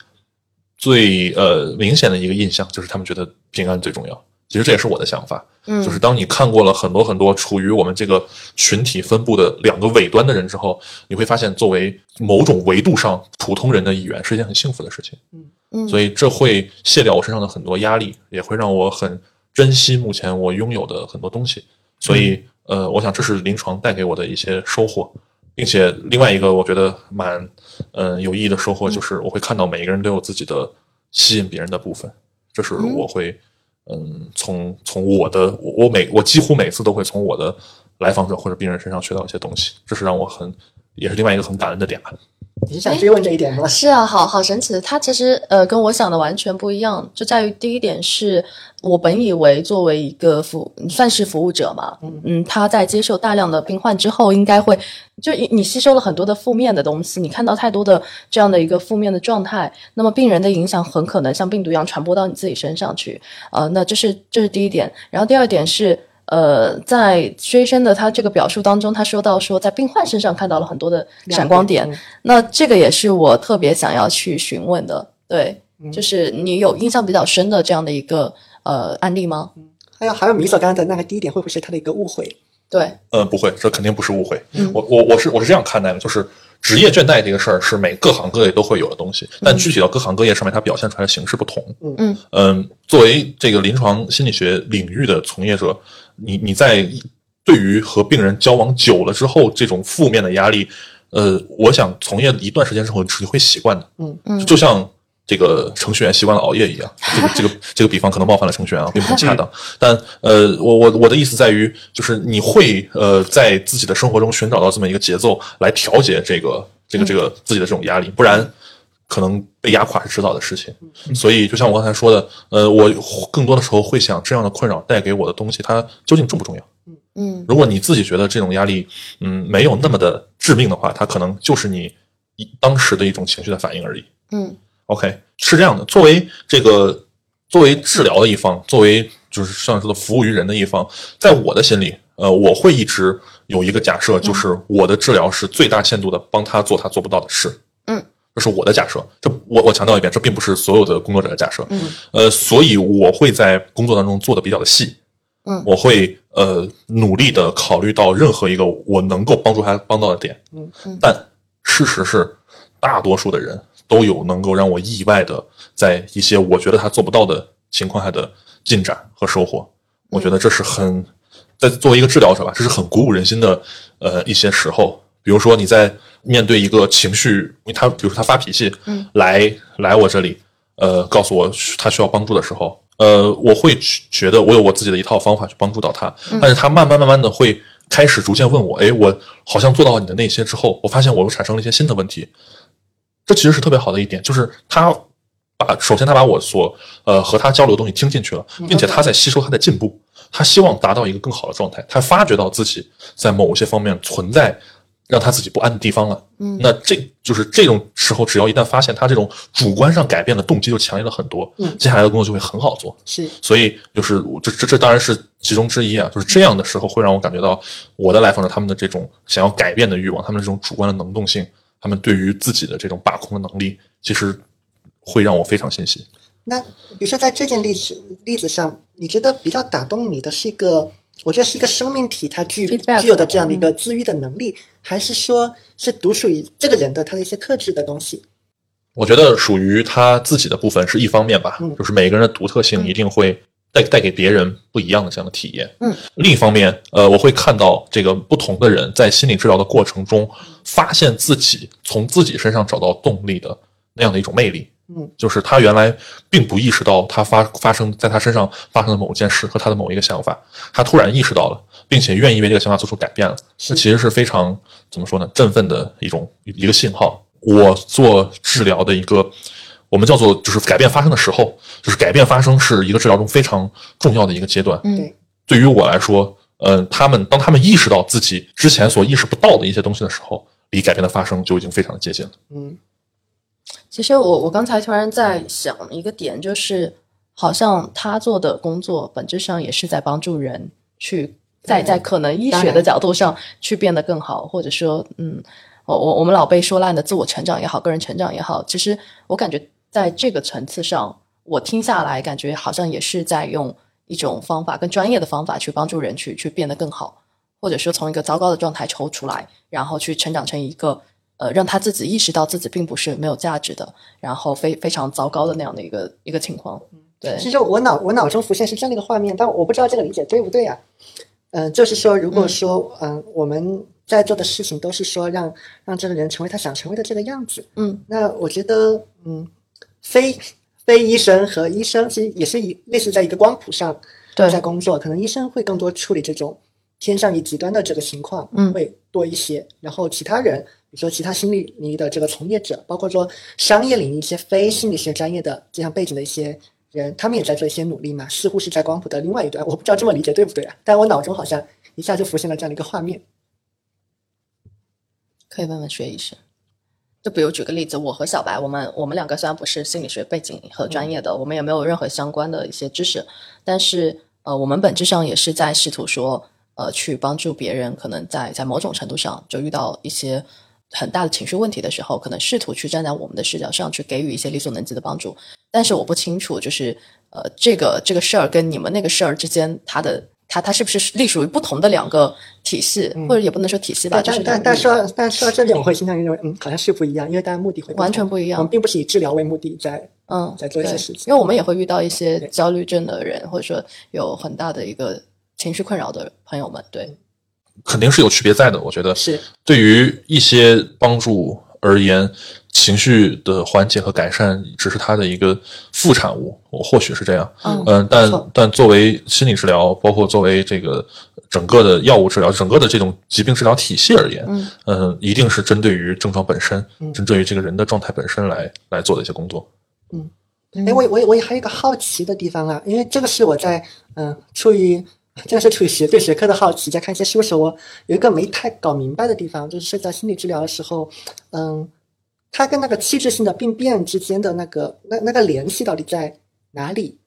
S3: 最呃明显的一个印象就是他们觉得平安最重要。其实这也是我的想法，
S1: 嗯
S3: 就是当你看过了很多很多处于我们这个群体分布的两个尾端的人之后，你会发现，作为某种维度上普通人的一员，是一件很幸福的事情。
S1: 嗯嗯
S3: 所以这会卸掉我身上的很多压力，也会让我很珍惜目前我拥有的很多东西。所以，呃，我想这是临床带给我的一些收获，并且另外一个我觉得蛮嗯、呃有意义的收获就是，我会看到每一个人都有自己的吸引别人的部分，这是我会嗯从从我的我我每我几乎每次都会从我的来访者或者病人身上学到一些东西，这是让我很也是另外一个很感恩的点吧。
S4: 你是想追问这一点吗？
S1: 是啊，好好神奇。它其实呃跟我想的完全不一样，就在于第一点是我本以为作为一个服算是服务者嘛，嗯他在接受大量的病患之后，应该会就你你吸收了很多的负面的东西，你看到太多的这样的一个负面的状态，那么病人的影响很可能像病毒一样传播到你自己身上去，呃，那这是这是第一点。然后第二点是。呃，在薛医生的他这个表述当中，他说到说在病患身上看到了很多的闪光点，
S4: 嗯
S1: 那这个也是我特别想要去询问的，对，就是你有印象比较深的这样的一个呃案例吗？
S4: 还有还有米索刚才的那个第一点，会不会是他的一个误会？
S1: 对，
S3: 呃，不会，这肯定不是误会。
S1: 嗯
S3: 我我我是我是这样看待的，就是职业倦怠这个事儿是每各行各业都会有的东西，但具体到各行各业上面，它表现出来的形式不同。
S1: 嗯
S3: 嗯，作为这个临床心理学领域的从业者，你你在对于和病人交往久了之后，这种负面的压力，呃，我想从业一段时间之后，你会习惯的。
S4: 嗯
S1: 嗯
S3: 就像这个程序员习惯了熬夜一样，这个这个这个比方可能冒犯了程序员啊，并不很恰当。但呃，我我我的意思在于，就是你会呃在自己的生活中寻找到这么一个节奏来调节这个这个这个自己的这种压力，不然可能被压垮是迟早的事情。所以就像我刚才说的，呃，我更多的时候会想，这样的困扰带给我的东西，它究竟重不重要？
S1: 嗯
S3: 如果你自己觉得这种压力，嗯，没有那么的致命的话，它可能就是你一当时的一种情绪的反应而已。
S1: 嗯
S3: OK，是这样的。作为这个作为治疗的一方，作为就是像说的服务于人的一方，在我的心里，呃，我会一直有一个假设，就是我的治疗是最大限度的帮他做他做不到的事。
S1: 嗯，
S3: 这是我的假设。这我我强调一遍，这并不是所有的工作者的假设。嗯，呃，所以我会在工作当中做的比较的细。
S1: 嗯
S3: 我会呃努力的考虑到任何一个我能够帮助他帮到的点。
S4: 嗯
S1: 嗯
S3: 但事实是，大多数的人都有能够让我意外的在一些我觉得他做不到的情况下的进展和收获。我觉得这是很，在作为一个治疗者吧，这是很鼓舞人心的呃一些时候。比如说你在面对一个情绪，他比如说他发脾气，
S1: 嗯，
S3: 来来我这里，呃，告诉我他需要帮助的时候，呃，我会觉得我有我自己的一套方法去帮助到他，但是他慢慢慢慢的会开始逐渐问我，哎，我好像做到你的那些之后，我发现我又产生了一些新的问题，这其实是特别好的一点，就是他把首先他把我所呃和他交流的东西听进去了，并且他在吸收他在进步，他希望达到一个更好的状态，他发觉到自己在某些方面存在让他自己不安的地方了。
S1: 嗯
S3: 那这就是这种时候，只要一旦发现他这种主观上改变的动机就强烈了很多，
S4: 嗯
S3: 接下来的工作就会很好做。
S4: 是
S3: 所以就是这这这当然是其中之一啊，就是这样的时候会让我感觉到我的来访者他们的这种想要改变的欲望，他们的这种主观的能动性，他们对于自己的这种把控的能力，其实会让我非常欣喜。
S4: 那比如说在这件例子例子上，你觉得比较打动你的是一个，我觉得是一个生命体它具具有的这样的一个自愈的能力，还是说是独属于这个人的他的一些特质的东西？
S3: 我觉得属于他自己的部分是一方面吧，
S4: 嗯
S3: 就是每个人的独特性一定会带带给别人不一样的这样的体验。
S1: 嗯，
S3: 另一方面，呃，我会看到这个不同的人在心理治疗的过程中，发现自己从自己身上找到动力的那样的一种魅力。
S4: 嗯，
S3: 就是他原来并不意识到他发发生在他身上发生的某件事和他的某一个想法，他突然意识到了，并且愿意为这个想法做出改变了。这其实是非常怎么说呢，振奋的一种一个信号。我做治疗的一个，我们叫做就是改变发生的时候，就是改变发生是一个治疗中非常重要的一个阶段。
S1: 嗯
S4: 对
S3: 对于我来说，呃，他们当他们意识到自己之前所意识不到的一些东西的时候，离改变的发生就已经非常的接近了。
S4: 嗯
S1: 其实我我刚才突然在想一个点，就是好像他做的工作本质上也是在帮助人去在在可能医学的角度上去变得更好，或者说，嗯，我我我们老被说烂的自我成长也好，个人成长也好，其实我感觉在这个层次上，我听下来感觉好像也是在用一种方法，更专业的方法去帮助人去去变得更好，或者说从一个糟糕的状态抽出来，然后去成长成一个呃让他自己意识到自己并不是没有价值的，然后非非常糟糕的那样的一个一个情况。对，
S4: 其实我脑我脑中浮现是这样的一个画面，但我不知道这个理解对不对啊？嗯、就是说，如果说嗯、我们在做的事情都是说让让这个人成为他想成为的这个样子，
S1: 嗯
S4: 那我觉得嗯，非非医生和医生其实也是一类似在一个光谱上
S1: 对
S4: 在工作，可能医生会更多处理这种偏向于极端的这个情况，
S1: 嗯
S4: 会多一些。然后其他人，说其他心理领域的这个从业者，包括说商业领域一些非心理学专业的这样背景的一些人，他们也在做一些努力嘛，似乎是在光谱的另外一端。我不知道这么理解对不对啊？但我脑中好像一下就浮现了这样的一个画面。
S1: 可以问问薛医生。就比如举个例子，我和小白，我们我们两个虽然不是心理学背景和专业的，我们也没有任何相关的一些知识，但是呃，我们本质上也是在试图说，呃，去帮助别人，可能在在某种程度上就遇到一些很大的情绪问题的时候，可能试图去站在我们的视角上去给予一些力所能及的帮助。但是我不清楚，就是呃，这个这个事儿跟你们那个事儿之间，它的它它是不是隶属于不同的两个体系，或者也不能说体系吧，
S4: 但
S1: 就是
S4: 但但但说到但说到这点，我会倾向于认为，嗯，好像是不一样，因为大家目的会
S1: 完全不一样
S4: 我们并不是以治疗为目的在
S1: 嗯，
S4: 在做一些事情
S1: 因为我们也会遇到一些焦虑症的人，或者说有很大的一个情绪困扰的朋友们，对，
S3: 肯定是有区别在的。我觉得
S4: 是
S3: 对于一些帮助而言，情绪的缓解和改善只是它的一个副产物，我或许是这样。
S1: 嗯
S3: 嗯，但但作为心理治疗，包括作为这个整个的药物治疗，整个的这种疾病治疗体系而言，
S1: 嗯
S3: 嗯，一定是针对于症状本身，
S4: 嗯
S3: 针对于这个人的状态本身来来做的一些工作。
S4: 嗯哎，我我也我也还有一个好奇的地方啊，因为这个是我在嗯、出于真的是出于学对学科的好奇，在看一些书的时候，我有一个没太搞明白的地方，就是涉及到心理治疗的时候，嗯，它跟那个器质性的病变之间的那个那那个联系到底在哪里？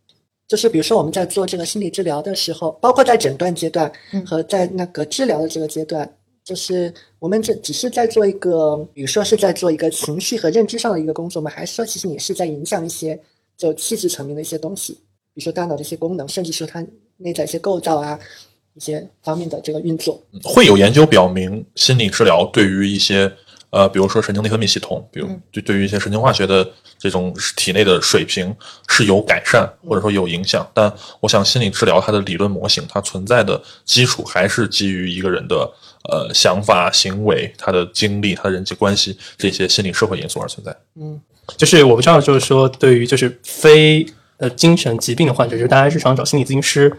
S4: 就是比如说我们在做这个心理治疗的时候，包括在诊断阶段
S1: 嗯
S4: 和在那个治疗的这个阶段，就是我们这只是在做一个，比如说是在做一个情绪和认知上的一个工作吗？还是说其实你是在影响一些就气质层面的一些东西，比如说大脑的一些功能，甚至说它内在一些构造啊，一些方面的这个运作？
S3: 会有研究表明，心理治疗对于一些呃，比如说神经内分泌系统，比如对对于一些神经化学的这种体内的水平是有改善或者说有影响。但我想，心理治疗它的理论模型，它存在的基础还是基于一个人的呃想法、行为、他的经历、他的人际关系这些心理社会因素而存在。
S2: 嗯就是我不知道，就是说对于就是非呃精神疾病的患者，就是大家日常找心理咨询师，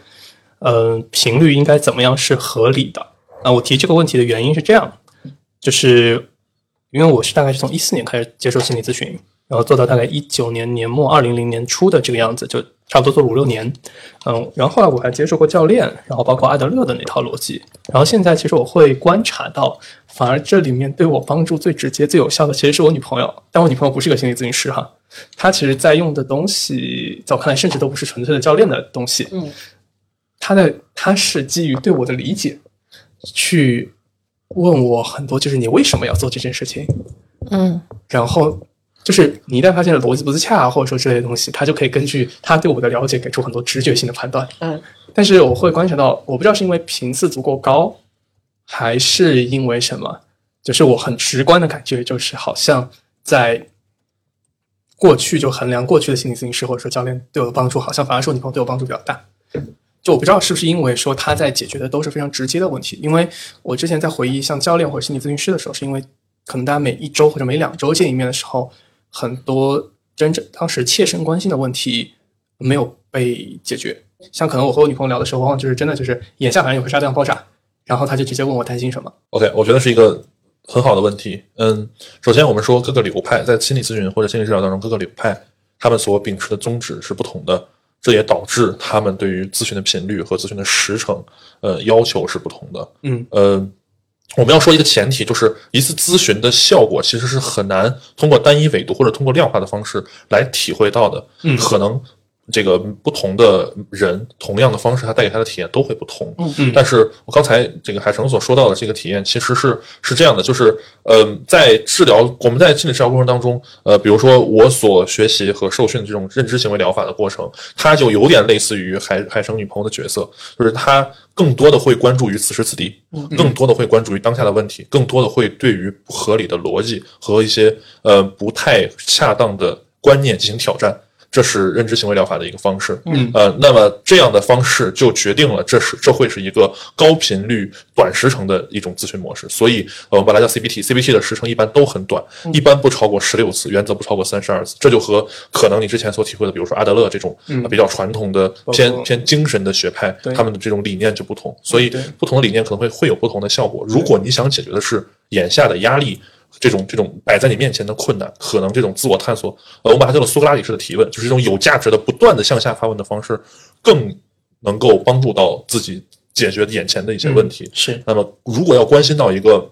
S2: 呃频率应该怎么样是合理的？啊，我提这个问题的原因是这样，就是因为我是大概是从一四年开始接受心理咨询，然后做到大概一九年年末、二零零年初的这个样子，就差不多做了五六年。嗯，然后后来我还接受过教练，然后包括阿德勒的那套逻辑，然后现在其实我会观察到，反而这里面对我帮助最直接、最有效的其实是我女朋友，但我女朋友不是个心理咨询师哈，她其实在用的东西，在我看来甚至都不是纯粹的教练的东西，
S4: 嗯，
S2: 他的他是基于对我的理解，去问我很多，就是你为什么要做这件事情，
S1: 嗯。
S2: 然后就是你一旦发现了逻辑不自洽，或者说之类的东西，他就可以根据他对我的了解给出很多直觉性的判断。
S4: 嗯，
S2: 但是我会观察到，我不知道是因为频次足够高，还是因为什么，就是我很直观的感觉，就是好像在过去就衡量过去的心理咨询师或者说教练对我的帮助，好像反而是我女朋友对我帮助比较大。就我不知道是不是因为说他在解决的都是非常直接的问题，因为我之前在回忆像教练或者心理咨询师的时候，是因为可能大家每一周或者每两周见一面的时候，很多真正当时切身关心的问题没有被解决。像可能我和我女朋友聊的时候，往往就是真的就是眼下好像有个炸弹爆炸，然后他就直接问我担心什么。
S3: OK，我觉得是一个很好的问题。嗯，首先我们说各个流派在心理咨询或者心理治疗当中，各个流派他们所秉持的宗旨是不同的，这也导致他们对于咨询的频率和咨询的时程，呃，要求是不同的。
S2: 嗯，
S3: 呃，我们要说一个前提，就是一次咨询的效果其实是很难通过单一维度或者通过量化的方式来体会到的。
S2: 嗯
S3: 可能这个不同的人，同样的方式，他带给他的体验都会不同。
S4: 嗯
S2: 嗯
S3: 但是我刚才这个海城所说到的这个体验，其实是是这样的，就是呃，在治疗我们在心理治疗过程当中，呃，比如说我所学习和受训的这种认知行为疗法的过程，它就有点类似于海海城女朋友的角色，就是他更多的会关注于此时此地，更多的会关注于当下的问题，更多的会对于不合理的逻辑和一些呃不太恰当的观念进行挑战。这是认知行为疗法的一个方式，
S2: 嗯。
S3: 呃，那么这样的方式就决定了这是这会是一个高频率、短时程的一种咨询模式，所以呃我们把它叫 CBT，CBT 的时程一般都很短，一般不超过十六次，原则不超过三十二次，这就和可能你之前所体会的，比如说阿德勒这种、比较传统的偏偏精神的学派，
S2: 对。
S3: 他们的这种理念就不同，所以
S2: 对。
S3: 不同的理念可能会会有不同的效果。如果你想解决的是眼下的压力。这种这种摆在你面前的困难，可能这种自我探索，呃，我们把它叫做苏格拉底式的提问，就是这种有价值的、不断的向下发问的方式，更能够帮助到自己解决眼前的一些问题。
S2: 是
S3: 那么，如果要关心到一个，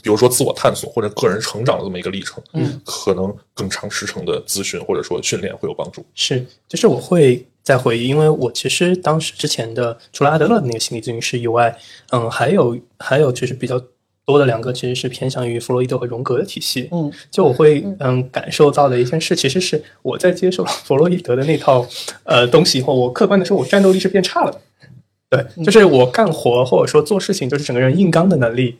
S3: 比如说自我探索或者个人成长的这么一个历程，
S2: 嗯，
S3: 可能更长时程的咨询或者说训练会有帮助。
S2: 是，就是我会在回忆，因为我其实当时之前的除了阿德勒的那个心理咨询师以外，嗯，还有还有就是比较多的两个其实是偏向于弗洛伊德和荣格的体系。
S4: 嗯，
S2: 就我会嗯感受到的一件事，其实是我在接受了弗洛伊德的那套呃东西以后，我客观的说，我战斗力是变差了的。对，就是我干活或者说做事情，就是整个人硬刚的能力，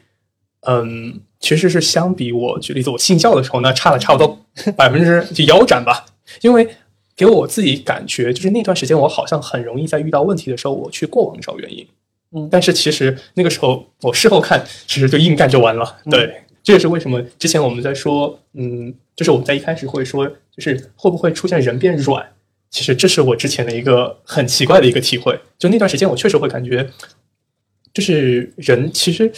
S2: 嗯，其实是相比我举例子，我信教的时候呢，差了差不多 百分之就腰斩吧，因为给我自己感觉，就是那段时间我好像很容易在遇到问题的时候，我去过往找原因，
S4: 嗯
S2: 但是其实那个时候我事后看，其实就硬干就完了，对。这也是为什么之前我们在说，嗯，就是我们在一开始会说，就是会不会出现人变软？其实这是我之前的一个很奇怪的一个体会。就那段时间，我确实会感觉，就是人其实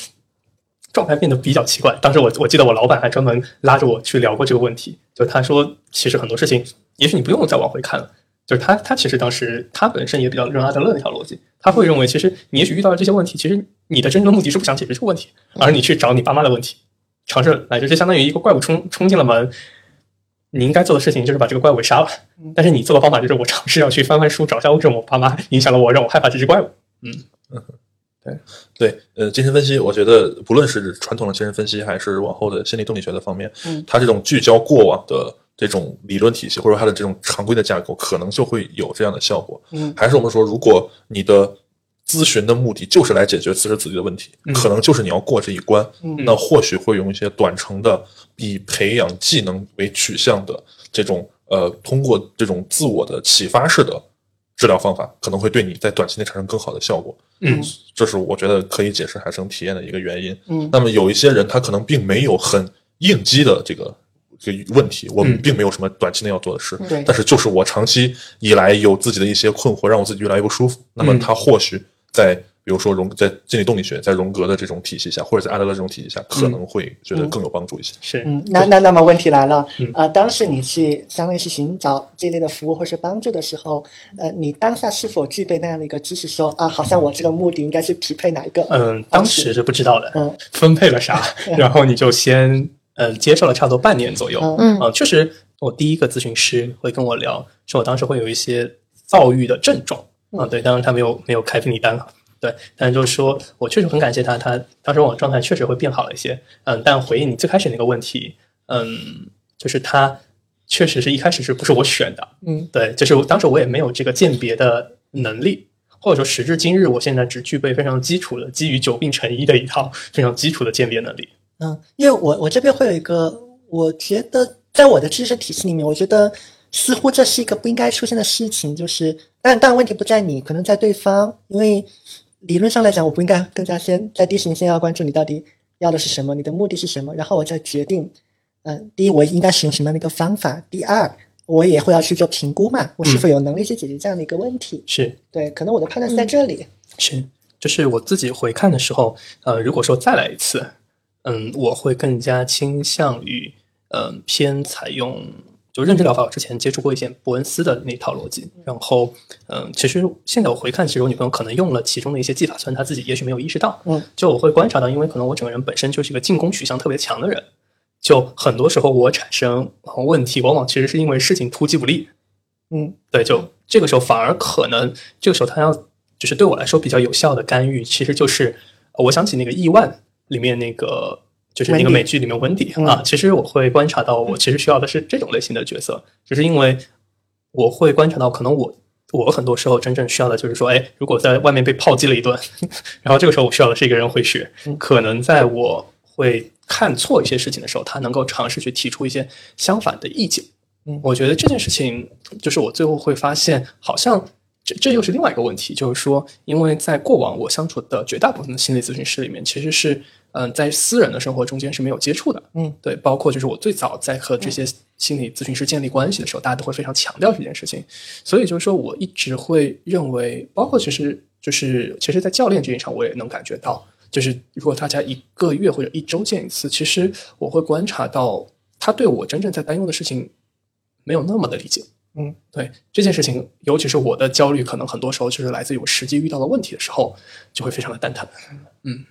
S2: 状态变得比较奇怪。当时我我记得我老板还专门拉着我去聊过这个问题，就他说，其实很多事情，也许你不用再往回看了。就是他，他其实当时他本身也比较认阿德勒那条逻辑，他会认为，其实你也许遇到了这些问题，其实你的真正的目的是不想解决这个问题，而你去找你爸妈的问题，尝试来，就是相当于一个怪物冲冲进了门，你应该做的事情就是把这个怪物给杀了，但是你做的方法就是我尝试要去翻翻书找一下为什么我爸妈影响了我，让我害怕这只怪物。
S3: 嗯 对，呃，精神分析，我觉得不论是传统的精神分析，还是往后的心理动力学的方面，
S4: 嗯
S3: 它这种聚焦过往的这种理论体系，或者它的这种常规的架构，可能就会有这样的效果。
S4: 嗯
S3: 还是我们说，如果你的咨询的目的就是来解决此时此地的问题，
S2: 嗯
S3: 可能就是你要过这一关，
S4: 嗯
S3: 那或许会用一些短程的，以培养技能为取向的这种呃，通过这种自我的启发式的治疗方法，可能会对你在短期内产生更好的效果。
S2: 嗯
S3: 这是我觉得可以解释海生体验的一个原因。
S4: 嗯
S3: 那么有一些人他可能并没有很应激的这个这个问题，我们
S2: 嗯。
S3: 并没有什么短期内要做的事，
S4: 对。
S3: 但是就是我长期以来有自己的一些困惑，让我自己越来越不舒服。那么
S2: 嗯
S3: 他或许在比如说荣在心理动力学，在荣格的这种体系下，或者在阿德勒这种体系下，可能会觉得更有帮助一些。
S2: 是，
S4: 嗯，那那那么问题来了
S2: 嗯，
S4: 呃，当时你去相当于是寻找这类的服务或是帮助的时候，呃，你当下是否具备那样的一个知识说，啊，好像我这个目的应该是匹配哪一个？
S2: 嗯，当时是不知道的，
S4: 嗯。
S2: 分配了啥，然后你就先嗯接受了差不多半年左右，
S4: 嗯。
S1: 嗯
S2: 确实，我第一个咨询师会跟我聊，说我当时会有一些躁郁的症状啊，对，当然他没有没有开病历单啊，对，但是就是说我确实很感谢他，他当时我状态确实会变好了一些，嗯，但回应你最开始那个问题，嗯，就是他确实是一开始是不是我选的，
S4: 嗯。
S2: 对，就是当时我也没有这个鉴别的能力，或者说时至今日，我现在只具备非常基础的基于久病成医的一套非常基础的鉴别能力。
S4: 嗯，因为我我这边会有一个，我觉得在我的知识体系里面，我觉得似乎这是一个不应该出现的事情，就是，但但问题不在你，可能在对方，因为理论上来讲，我不应该更加先在第一时间先要关注你到底要的是什么，你的目的是什么，然后我再决定，嗯、第一我应该使用什么样的一个方法，第二我也会要去做评估嘛，我是否有能力去解决这样的一个问题？
S2: 是
S4: 对，可能我的判断是在这里。
S2: 是，就是我自己回看的时候，呃，如果说再来一次，嗯，我会更加倾向于，嗯、偏采用就认知疗法。我之前接触过一些伯恩斯的那套逻辑，然后，嗯、其实现在我回看，其实我女朋友可能用了其中的一些技法，虽然她自己也许没有意识到，
S4: 嗯，
S2: 就我会观察到，因为可能我整个人本身就是一个进攻取向特别强的人，就很多时候我产生呃问题，往往其实是因为事情突击不利，
S4: 嗯
S2: 对，就这个时候反而可能这个时候他要就是对我来说比较有效的干预，其实就是呃我想起那个《亿万》里面那个就是那个美剧里面温迪
S4: 嗯。
S2: 啊，其实我会观察到我其实需要的是这种类型的角色，就是因为我会观察到可能我。我很多时候真正需要的就是说，哎，如果在外面被炮击了一顿，然后这个时候我需要的是一个人会学，
S4: 嗯。
S2: 可能在我会看错一些事情的时候，他能够尝试去提出一些相反的意见。
S4: 嗯。
S2: 我觉得这件事情，就是我最后会发现，好像这这又是另外一个问题，就是说，因为在过往我相处的绝大部分的心理咨询师里面，其实是嗯、在私人的生活中间是没有接触的。
S4: 嗯，
S2: 对，包括就是我最早在和这些心理咨询师建立关系的时候，大家都会非常强调这件事情。所以就是说我一直会认为，包括其实就是其实，在教练这一场，我也能感觉到，就是如果大家一个月或者一周见一次，其实我会观察到他对我真正在担忧的事情没有那么的理解。
S4: 嗯，
S2: 对这件事情，尤其是我的焦虑，可能很多时候就是来自于我实际遇到的问题的时候，就会非常的蛋疼。
S1: 嗯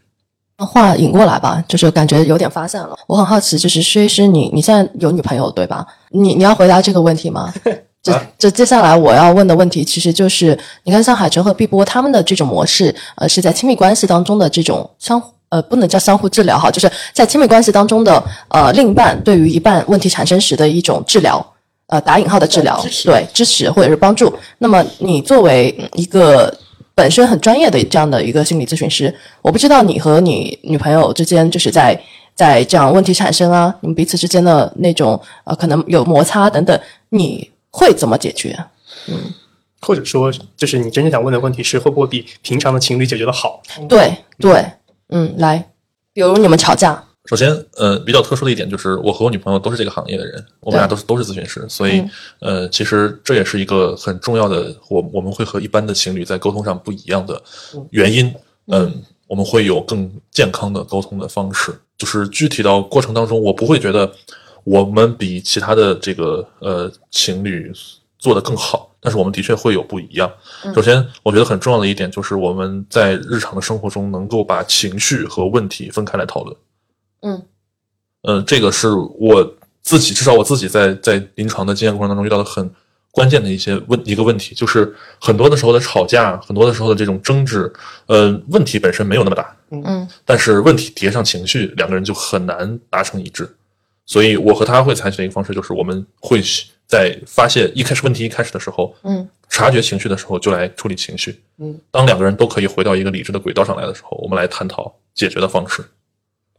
S1: 话引过来吧，就是感觉有点发散了。我很好奇，就是薛医师，你你现在有女朋友对吧？你你要回答这个问题吗？这
S3: 啊
S1: 这接下来我要问的问题，其实就是你看像海城和碧波他们的这种模式，呃，是在亲密关系当中的这种相互呃不能叫相互治疗哈，就是在亲密关系当中的呃另一半对于一半问题产生时的一种治疗，呃打引号的治疗，对支持或者是帮助。那么你作为嗯一个本身很专业的这样的一个心理咨询师，我不知道你和你女朋友之间就是在在这样问题产生啊，你们彼此之间的那种呃可能有摩擦等等，你会怎么解决？
S2: 嗯或者说，就是你真正想问的问题是，会不会比平常的情侣解决的好？
S1: 对对，嗯，来，比如你们吵架，
S3: 首先，呃，比较特殊的一点就是，我和我女朋友都是这个行业的人，我们俩都是都是咨询师，所以，呃，其实这也是一个很重要的，我我们会和一般的情侣在沟通上不一样的原因。嗯，我们会有更健康的沟通的方式，就是具体到过程当中，我不会觉得我们比其他的这个呃情侣做得更好，但是我们的确会有不一样。首先，我觉得很重要的一点就是我们在日常的生活中能够把情绪和问题分开来讨论。
S1: 嗯
S3: 呃，这个是我自己，至少我自己在在临床的经验过程当中遇到的很关键的一些问一个问题，就是很多的时候的吵架，很多的时候的这种争执，呃，问题本身没有那么大，
S1: 嗯
S3: 但是问题叠上情绪，两个人就很难达成一致。所以我和他会采取的一个方式，就是我们会在发现一开始问题一开始的时候，
S1: 嗯，
S3: 察觉情绪的时候就来处理情绪。
S4: 嗯，
S3: 当两个人都可以回到一个理智的轨道上来的时候，我们来探讨解决的方式。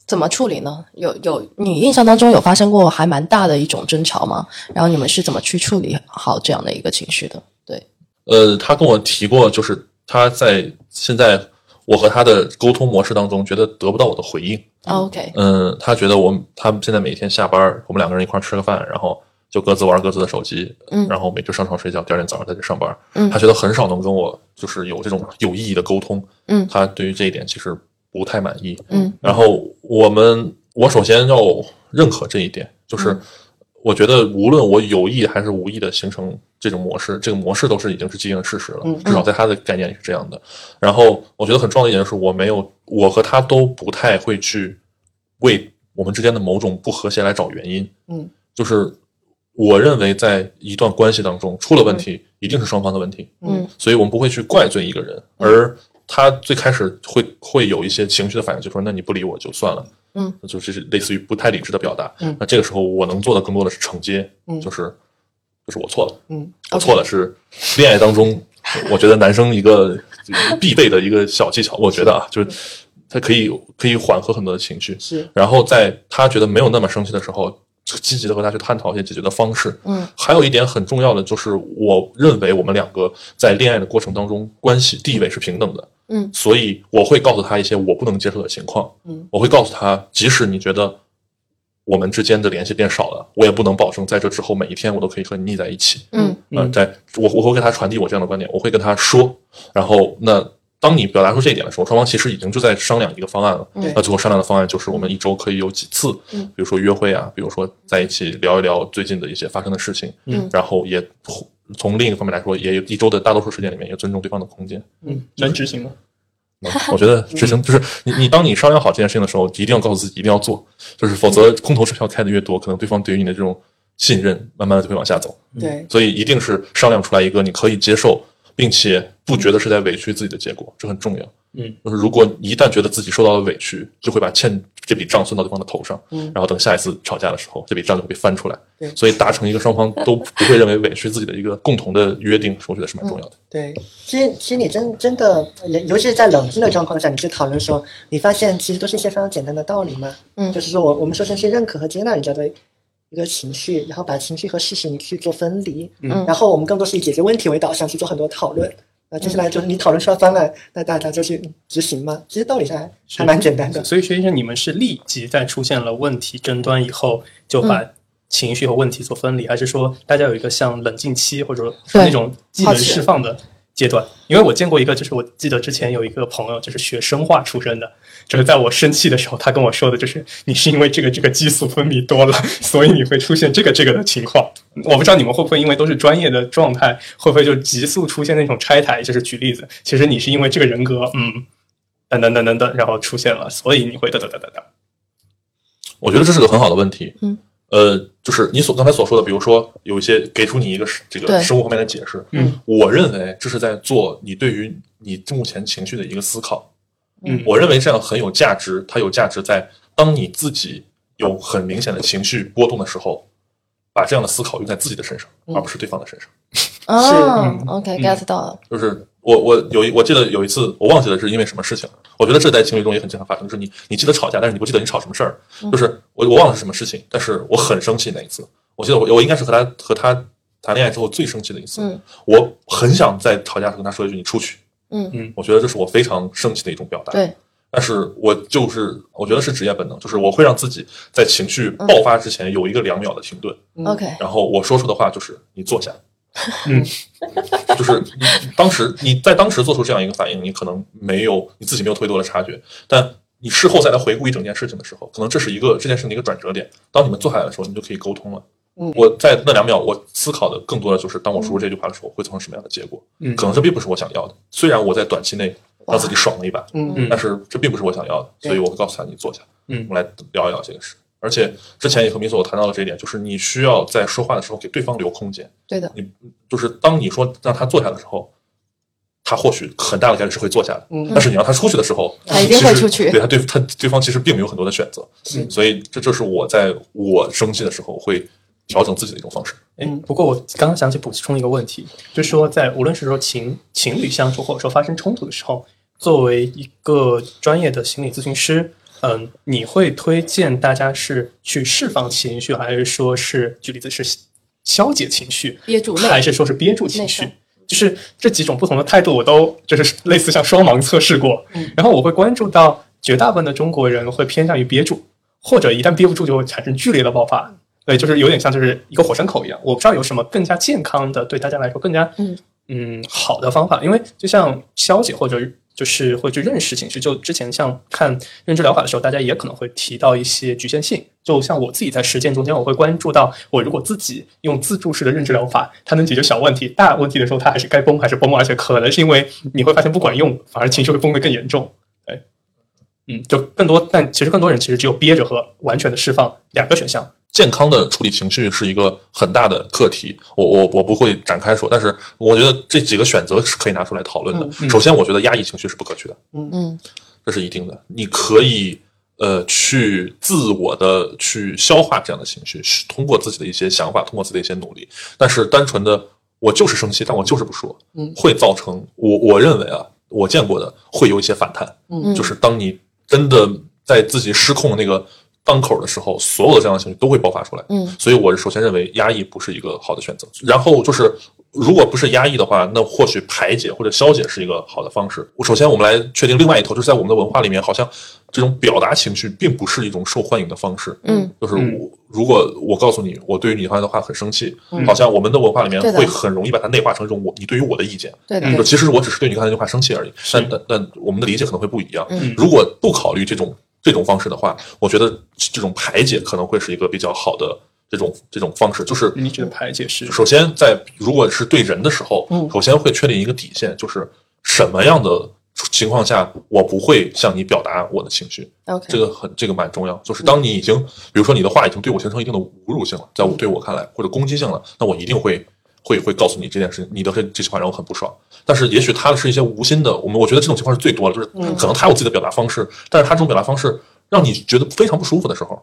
S1: 怎么处理呢？有有，你印象当中有发生过还蛮大的一种争吵吗？然后你们是怎么去处理好这样的一个情绪的？对，
S3: 呃，他跟我提过，就是他在现在我和他的沟通模式当中，觉得得不到我的回应。
S1: 啊 OK，
S3: 嗯，他觉得我他们现在每天下班儿，我们两个人一块儿吃个饭，然后就各自玩各自的手机，
S1: 嗯
S3: 然后每就上床睡觉，第二天早上再去上班。
S1: 嗯
S3: 他觉得很少能跟我就是有这种有意义的沟通。
S1: 嗯
S3: 他对于这一点其实不太满意。
S1: 嗯
S3: 然后我们，我首先要认可这一点，就是
S1: 嗯
S3: 我觉得无论我有意还是无意的形成这种模式，这个模式都是已经是既定的事实了，
S4: 嗯
S3: 至少在他的概念里是这样的。然后我觉得很重要的一点就是，我没有，我和他都不太会去为我们之间的某种不和谐来找原因。
S4: 嗯，
S3: 就是我认为在一段关系当中出了问题，一定是双方的问题。
S1: 嗯
S3: 所以我们不会去怪罪一个人，而他最开始会会有一些情绪的反应，就说那你不理我就算了，
S1: 嗯，
S3: 就是类似于不太理智的表达。
S4: 嗯。
S3: 那这个时候我能做的更多的是承接，
S4: 嗯。
S3: 就是就是我错了，
S4: 嗯。
S3: 我错了是恋爱当中，我觉得男生一个 必备的一个小技巧，我觉得啊，就是他可以可以缓和很多的情绪，
S4: 是。
S3: 然后在他觉得没有那么生气的时候，积极的和他去探讨一些解决的方式。
S1: 嗯，
S3: 还有一点很重要的就是，我认为我们两个在恋爱的过程当中，关系地位是平等的。
S1: 嗯，
S3: 所以我会告诉他一些我不能接受的情况。
S4: 嗯，
S3: 我会告诉他，即使你觉得我们之间的联系变少了，我也不能保证在这之后每一天我都可以和你腻在一起。
S1: 嗯
S3: 呃，在我我会给他传递我这样的观点，我会跟他说，然后那当你表达出这一点的时候，双方其实已经就在商量一个方案了。
S4: 对
S3: 那最后商量的方案就是我们一周可以有几次，
S1: 嗯
S3: 比如说约会啊，比如说在一起聊一聊最近的一些发生的事情，
S1: 嗯
S3: 然后也从另一个方面来说，也有一周的大多数时间里面也尊重对方的空间。
S2: 嗯能执行吗？
S3: 嗯我觉得执行 就是你你当你商量好这件事情的时候，一定要告诉自己一定要做，就是否则空头支票开的越多，可能对方对于你的这种信任慢慢的就会往下走。
S4: 对
S3: 所以一定是商量出来一个你可以接受，并且不觉得是在委屈自己的结果，这很重要。
S2: 嗯，
S3: 就是如果一旦觉得自己受到了委屈，就会把欠这笔账算到对方的头上，
S4: 嗯
S3: 然后等下一次吵架的时候，这笔账就会被翻出来
S4: 对。
S3: 所以达成一个双方都不会认为委屈自己的一个共同的约定，我觉得是蛮重要的。
S4: 对，其实其实你真真的，尤尤其是在冷静的状况下，你去讨论的时候，你发现其实都是一些非常简单的道理嘛。
S1: 嗯
S4: 就是说我我们首先去认可和接纳人家的一个情绪，然后把情绪和事实你去做分离，
S1: 嗯
S4: 然后我们更多是以解决问题为导向去做很多讨论。那接下来就是你讨论出来方案，那大家就去执行嘛。其实道理上还还蛮简单的。
S2: 所以薛医生，你们是立即在出现了问题争端以后，就把情绪和问题做分离，还是说大家有一个像冷静期或者说那种技能释放的阶段？因为我见过一个，就是我记得之前有一个朋友，就是学生化出身的，就是在我生气的时候，他跟我说的就是你是因为这个这个激素分泌多了，所以你会出现这个这个的情况。我不知道你们会不会因为都是专业的状态，会不会就急速出现那种拆台？就是举例子，其实你是因为这个人格，嗯。等等等等等，然后出现了，所以你会等等等等等。
S3: 我觉得这是个很好的问题。
S1: 嗯，
S3: 呃，就是你所刚才所说的，比如说有一些给出你一个这个生物方面的解释，
S2: 嗯，
S3: 我认为这是在做你对于你目前情绪的一个思考。
S2: 嗯
S3: 我认为这样很有价值，它有价值在当你自己有很明显的情绪波动的时候，把这样的思考用在自己的身上，
S4: 嗯
S3: 而不是对方的身上。
S1: 哦
S2: 嗯
S1: ，OK，get 到了，
S3: 就是我我有一我记得有一次我忘记了是因为什么事情了，我觉得这在情侣中也很经常发生，就是你你记得吵架，但是你不记得你吵什么事儿，就是我我忘了是什么事情，但是我很生气那一次，我记得我我应该是和他和他谈恋爱之后最生气的一次，
S1: 嗯。
S3: 我很想在吵架时跟他说一句你出去，
S1: 嗯。
S3: 嗯我觉得这是我非常生气的一种表达，
S1: 对，
S3: 但是我就是我觉得是职业本能，就是我会让自己在情绪爆发之前有一个两秒的停顿，
S4: 嗯。
S1: OK，
S3: 然后我说出的话就是你坐下。
S2: 嗯，
S3: 就是你当时你在当时做出这样一个反应，你可能没有你自己没有特别多的察觉，但你事后再来回顾一整件事情的时候，可能这是一个这件事情的一个转折点。当你们坐下来的时候，你就可以沟通了。
S4: 嗯
S3: 我在那两秒，我思考的更多的就是，当我说出这句话的时候，会造成什么样的结果？
S2: 嗯
S3: 可能这并不是我想要的。虽然我在短期内让自己爽了一把，
S4: 嗯
S2: 嗯
S3: 但是这并不是我想要的，所以我会告诉他，你坐下，
S2: 嗯
S3: 我们来聊一聊这个事。而且之前也和米索谈到了这一点，就是你需要在说话的时候给对方留空间。
S1: 对的，
S3: 你就是当你说让他坐下的时候，他或许很大的概率是会坐下的，
S4: 嗯
S3: 但是你让他出去的时候，
S1: 他一定会出去
S3: 对他对他对方其实并没有很多的选择，
S4: 嗯
S3: 所以这就是我在我生气的时候会调整自己的一种方式。
S2: 嗯，不过我刚刚想起补充一个问题，就是说在无论是说情情侣相处，或者说发生冲突的时候，作为一个专业的心理咨询师，嗯，你会推荐大家是去释放情绪，还是说是举例子是消解情绪，
S1: 憋住
S2: 还是说是憋住情绪？就是这几种不同的态度，我都就是类似像双盲测试过。然后我会关注到绝大部分的中国人会偏向于憋住，或者一旦憋不住就会产生剧烈的爆发。对，就是有点像就是一个火山口一样。我不知道有什么更加健康的，对大家来说更加
S1: 嗯
S2: 嗯好的方法，因为就像消解或者就是会去认识情绪，就之前像看认知疗法的时候，大家也可能会提到一些局限性。就像我自己在实践中间，我会关注到，我如果自己用自助式的认知疗法，它能解决小问题，大问题的时候，它还是该崩还是崩，而且可能是因为你会发现不管用，反而情绪会崩得更严重。对，嗯，就更多，但其实更多人其实只有憋着和完全的释放两个选项。
S3: 健康的处理情绪是一个很大的课题，我我我不会展开说，但是我觉得这几个选择是可以拿出来讨论的。
S2: 嗯
S3: 首先，我觉得压抑情绪是不可取的，
S1: 嗯嗯
S3: 这是一定的。你可以呃去自我的去消化这样的情绪，是通过自己的一些想法，通过自己的一些努力。但是单纯的我就是生气，但我就是不说，
S4: 嗯
S3: 会造成我我认为啊，我见过的会有一些反弹，
S1: 嗯
S3: 就是当你真的在自己失控的那个当口的时候，所有的这样的情绪都会爆发出来。
S1: 嗯
S3: 所以我首先认为压抑不是一个好的选择。然后就是，如果不是压抑的话，那或许排解或者消解是一个好的方式。首先，我们来确定另外一头，就是在我们的文化里面，好像这种表达情绪并不是一种受欢迎的方式。
S1: 嗯，
S3: 就是
S2: 嗯
S3: 我如果我告诉你我对于你刚才的话很生气，
S1: 嗯
S3: 好像我们的文化里面会很容易把它内化成一种我你对于我的意见。
S1: 对的，
S3: 其实我只是对你刚才那句话生气而已，但但但我们的理解可能会不一样。
S1: 嗯
S3: 如果不考虑这种这种方式的话，我觉得这种排解可能会是一个比较好的这种这种方式。就是
S2: 你觉得排解是
S3: 首先在如果是对人的时候，
S4: 嗯
S3: 首先会确定一个底线，就是什么样的情况下我不会向你表达我的情绪。
S1: OK，
S3: 这个很这个蛮重要，就是当你已经，比如说你的话已经对我形成一定的侮辱性了，在我对我看来或者攻击性了，那我一定会会会告诉你这件事情，你的这这句话让我很不爽。但是也许他的是一些无心的，我们我觉得这种情况是最多的，就是可能他有自己的表达方式，但是他这种表达方式让你觉得非常不舒服的时候，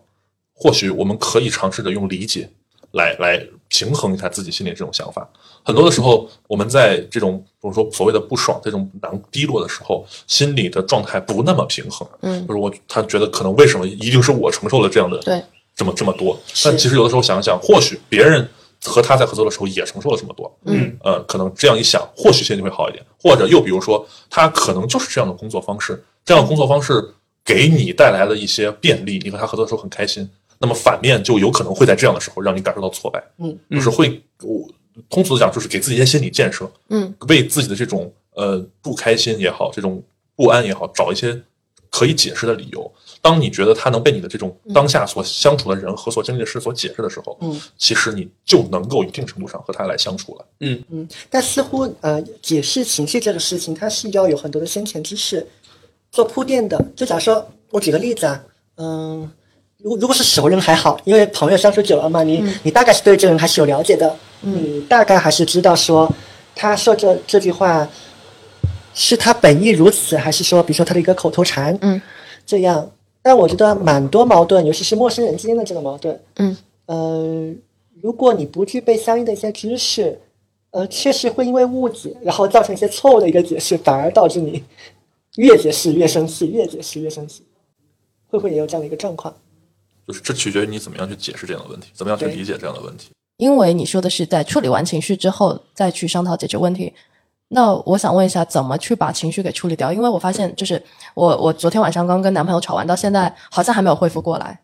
S3: 或许我们可以尝试着用理解来来平衡一下自己心里这种想法。很多的时候，我们在这种比如说所谓的不爽、这种难低落的时候，心理的状态不那么平衡。
S1: 嗯
S3: 就是我他觉得可能为什么一定是我承受了这样的
S1: 对，
S3: 这么这么多？但其实有的时候想想，或许别人和他在合作的时候也承受了这么多。
S2: 嗯
S3: 呃，可能这样一想，或许心情会好一点。或者又比如说，他可能就是这样的工作方式，这样的工作方式给你带来了一些便利，你和他合作的时候很开心。那么反面就有可能会在这样的时候让你感受到挫败，
S4: 嗯，
S3: 就是会我通俗的讲，就是给自己一些心理建设，
S1: 嗯，
S3: 为自己的这种呃不开心也好，这种不安也好，找一些可以解释的理由。当你觉得他能被你的这种当下所相处的人和所经历的事所解释的时候，
S4: 嗯，
S3: 其实你就能够一定程度上和他来相处了。
S4: 嗯嗯，但似乎呃，解释情绪这个事情，它是要有很多的先前知识做铺垫的。就假如说，我举个例子啊，嗯、如如果是熟人还好，因为朋友相处久了嘛，你、你大概是对这个人还是有了解的，你大概还是知道说他说这这句话是他本意如此，还是说比如说他的一个口头禅，
S1: 嗯，
S4: 这样。但我觉得蛮多矛盾，尤其是陌生人之间的这个矛盾，
S1: 嗯，
S4: 呃，如果你不具备相应的一些知识，呃，确实会因为误解，然后造成一些错误的一个解释，反而导致你越解释越生气，越解释越生气，会不会也有这样的一个状况？
S3: 就是这取决于你怎么样去解释这样的问题，怎么样去理解这样的问题。
S1: 因为你说的是在处理完情绪之后再去商讨解决问题。那我想问一下，怎么去把情绪给处理掉？因为我发现，就是我我昨天晚上刚跟男朋友吵完，到现在好像还没有恢复过来。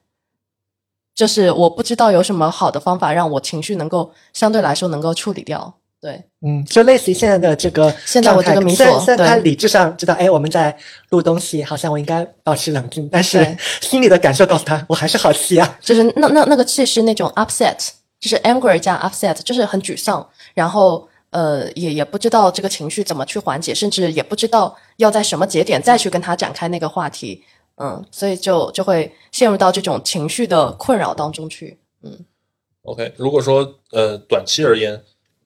S1: 就是我不知道有什么好的方法让我情绪能够相对来说能够处理掉。对，
S4: 嗯，就类似于现在的这个
S1: 现在我这个
S4: 状态
S1: 迷索
S4: 虽然他理智上知道，哎，我们在录东西，好像我应该保持冷静，但是 心里的感受告诉他，我还是好气啊。
S1: 就是那那那个气是那种 upset，就是 angry 加 upset，就是很沮丧，然后呃也也不知道这个情绪怎么去缓解，甚至也不知道要在什么节点再去跟他展开那个话题。嗯，所以就就会陷入到这种情绪的困扰当中去。
S3: 嗯 OK，如果说呃短期而言，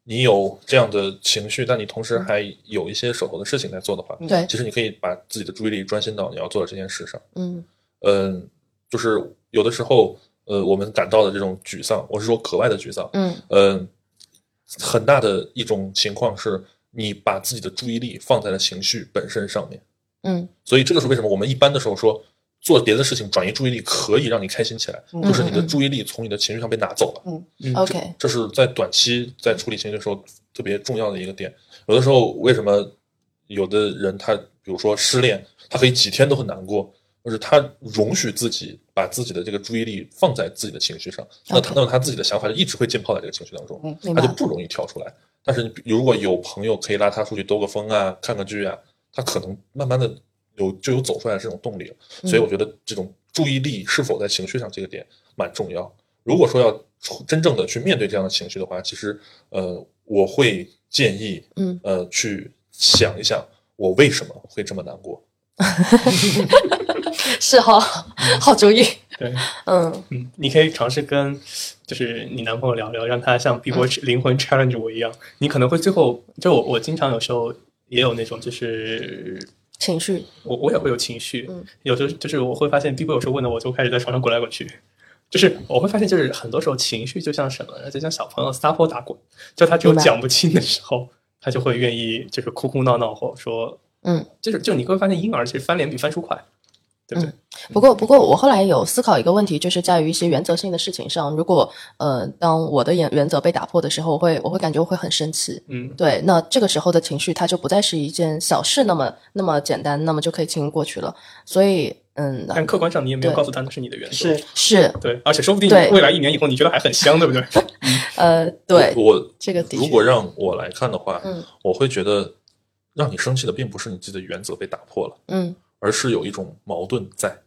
S3: 你有这样的情绪，但你同时还有一些手头的事情在做的话，
S1: 对
S3: 其实你可以把自己的注意力专心到你要做的这件事上。
S1: 嗯
S3: 嗯，就是有的时候，呃，我们感到的这种沮丧，我是说格外的沮丧，
S1: 嗯
S3: 嗯，很大的一种情况是你把自己的注意力放在了情绪本身上面，
S1: 嗯。
S3: 所以这个是为什么我们一般的时候说做别的事情转移注意力可以让你开心起来，
S4: 嗯。
S3: 就是你的注意力从你的情绪上被拿走了。
S2: 嗯
S1: ，OK，
S3: 这是在短期在处理情绪的时候特别重要的一个点。有的时候，为什么有的人他比如说失恋，他可以几天都很难过，就是他容许自己把自己的这个注意力放在自己的情绪上，那他那么他自己的想法就一直会浸泡在这个情绪当中，
S4: 嗯
S3: 他就不容易跳出来。但是如果有朋友可以拉他出去兜个风啊，看个剧啊，他可能慢慢的有就有走出来的这种动力了。所以我觉得这种注意力是否在情绪上这个点蛮重要。如果说要出真正的去面对这样的情绪的话，其实呃，我会建议
S1: 嗯
S3: 呃去想一想我为什么会这么难过。
S1: 是哈，好主意。
S2: 对，
S1: 嗯。
S2: 嗯，你可以尝试跟就是你男朋友聊聊，让他像逼迫灵魂 challenge 我一样，你可能会最后就我我经常有时候也有那种就是
S1: 情绪，
S2: 我我也会有情绪，
S1: 嗯。
S2: 有时候就是我会发现 B 波有时候问的我就开始在床上滚来滚去，就是我会发现就是很多时候情绪就像什么呢，就像小朋友撒泼打滚，就他只有讲不清的时候，他就会愿意就是哭哭闹闹或者说
S1: 嗯。
S2: 就是就你会发现婴儿其实翻脸比翻书快，对不对？
S1: 不过，不过我后来有思考一个问题，就是在于一些原则性的事情上，如果呃，当我的原原则被打破的时候，我会我会感觉我会很生气。
S2: 嗯，
S1: 对，那这个时候的情绪，它就不再是一件小事那么那么简单，那么就可以轻易过去了。所以，嗯，
S2: 但客观上你也没有告诉他那是你的原则，
S4: 是
S1: 是
S2: 对，而且说不定未来一年以后你觉得还很香，对不对？
S1: 呃，对，
S3: 我
S1: 这个
S3: 如果让我来看的话，
S1: 嗯
S3: 我会觉得让你生气的并不是你自己的原则被打破了，
S1: 嗯
S3: 而是有一种矛盾在，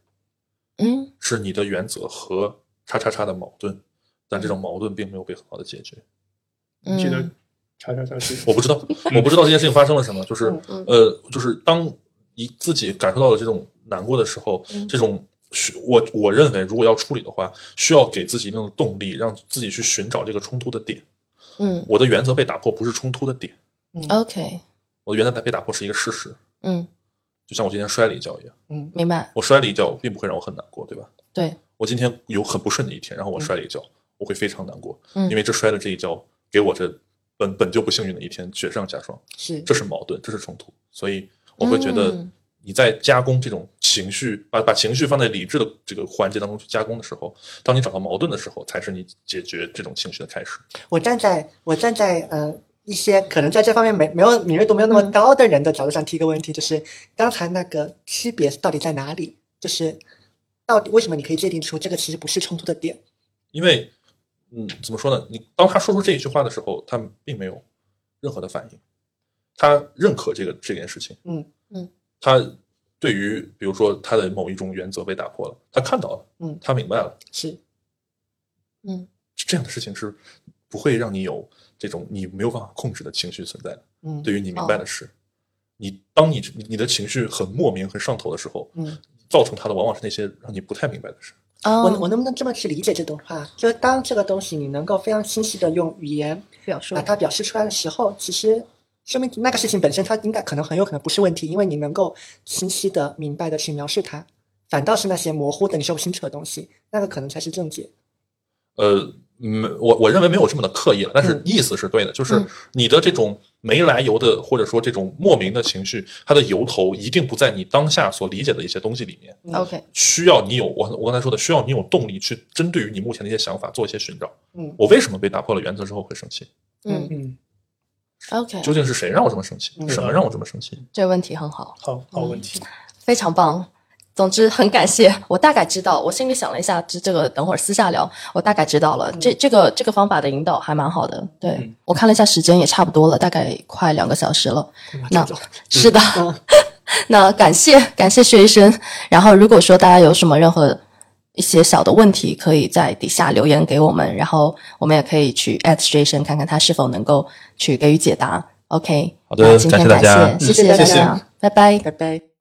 S1: 嗯。
S3: 是你的原则和叉叉叉的矛盾，但这种矛盾并没有被很好的解决。
S1: 嗯，
S2: 记得叉叉叉是
S3: 我不知道，我不知道这件事情发生了什么，就是
S1: 嗯
S3: 呃，就是当你自己感受到了这种难过的时候，
S1: 嗯。
S3: 这种需我我认为，如果要处理的话，需要给自己一定的动力，让自己去寻找这个冲突的点。
S1: 嗯。
S3: 我的原则被打破不是冲突的点，嗯
S1: ，OK，
S3: 我的原则被打破是一个事实，
S1: 嗯，
S3: 就像我今天摔了一跤一样，嗯。
S1: 明白，
S3: 我摔了一跤并不会让我很难过，对吧？
S1: 对，
S3: 我今天有很不顺的一天，然后我摔了一跤，我会非常难过，
S1: 嗯。
S3: 因为这摔了这一跤给我这本本就不幸运的一天雪上加霜。
S4: 是。
S3: 这是矛盾，这是冲突，所以我会觉得
S1: 嗯
S3: 你在加工这种情绪，把把情绪放在理智的这个环节当中去加工的时候，当你找到矛盾的时候，才是你解决这种情绪的开始。
S4: 我站在我站在呃一些可能在这方面没没有敏锐度没有那么高的人的角度上提一个问题，就是刚才那个区别到底在哪里？就是到底为什么你可以界定出这个其实不是冲突的点？
S3: 因为，嗯，怎么说呢？你当他说出这一句话的时候，他并没有任何的反应，他认可这个这件事情，
S4: 嗯
S1: 嗯，
S3: 他对于比如说他的某一种原则被打破了，他看到了，
S4: 嗯
S3: 他明白了，
S4: 是
S1: 嗯
S3: 这样的事情是不会让你有这种你没有办法控制的情绪存在的。
S4: 嗯
S3: 对于你明白的事，你当你你的情绪很莫名、很上头的时候，
S4: 嗯，
S3: 造成它的往往是那些让你不太明白的事。
S1: 哦，
S4: 我我能不能这么去理解这段话？就是当这个东西你能够非常清晰的用语言
S1: 表述
S4: 把它表示出来的时候，其实说明那个事情本身它应该可能很有可能不是问题，因为你能够清晰的、明白的去描述它，反倒是那些模糊的、你说不清楚的东西，那个可能才是正解。
S3: 呃，嗯，我我认为没有这么的刻意了，但是
S4: 嗯
S3: 意思是对的，就是
S1: 嗯
S3: 你的这种没来由的，或者说这种莫名的情绪，它的由头一定不在你当下所理解的一些东西里面
S1: ，OK，
S3: 需要你有我我刚才说的，需要你有动力去针对于你目前的一些想法做一些寻找。
S4: 嗯
S3: 我为什么被打破了原则之后会生气？
S1: 嗯
S2: 嗯
S1: ，，OK，
S3: 究竟是谁让我这么生气？
S4: 嗯
S3: 什么让我这么生气？
S1: 这个问题很好。
S2: 好好问题，
S1: 非常棒。总之很感谢，我大概知道，我心里想了一下，这这个等会儿私下聊，我大概知道了。这这个这个方法的引导还蛮好的，对、
S2: 嗯
S1: 我看了一下时间也差不多了，大概快两个小时了。那是的，
S4: 嗯
S1: 那感谢感谢薛医生。然后如果说大家有什么任何一些小的问题，可以在底下留言给我们，然后我们也可以去 at 薛医生看看他是否能够去给予解答。OK，
S3: 好的
S1: 那今天
S3: 感谢大家
S1: 感谢，谢
S4: 嗯谢谢大
S1: 大家，拜拜。
S4: 拜拜。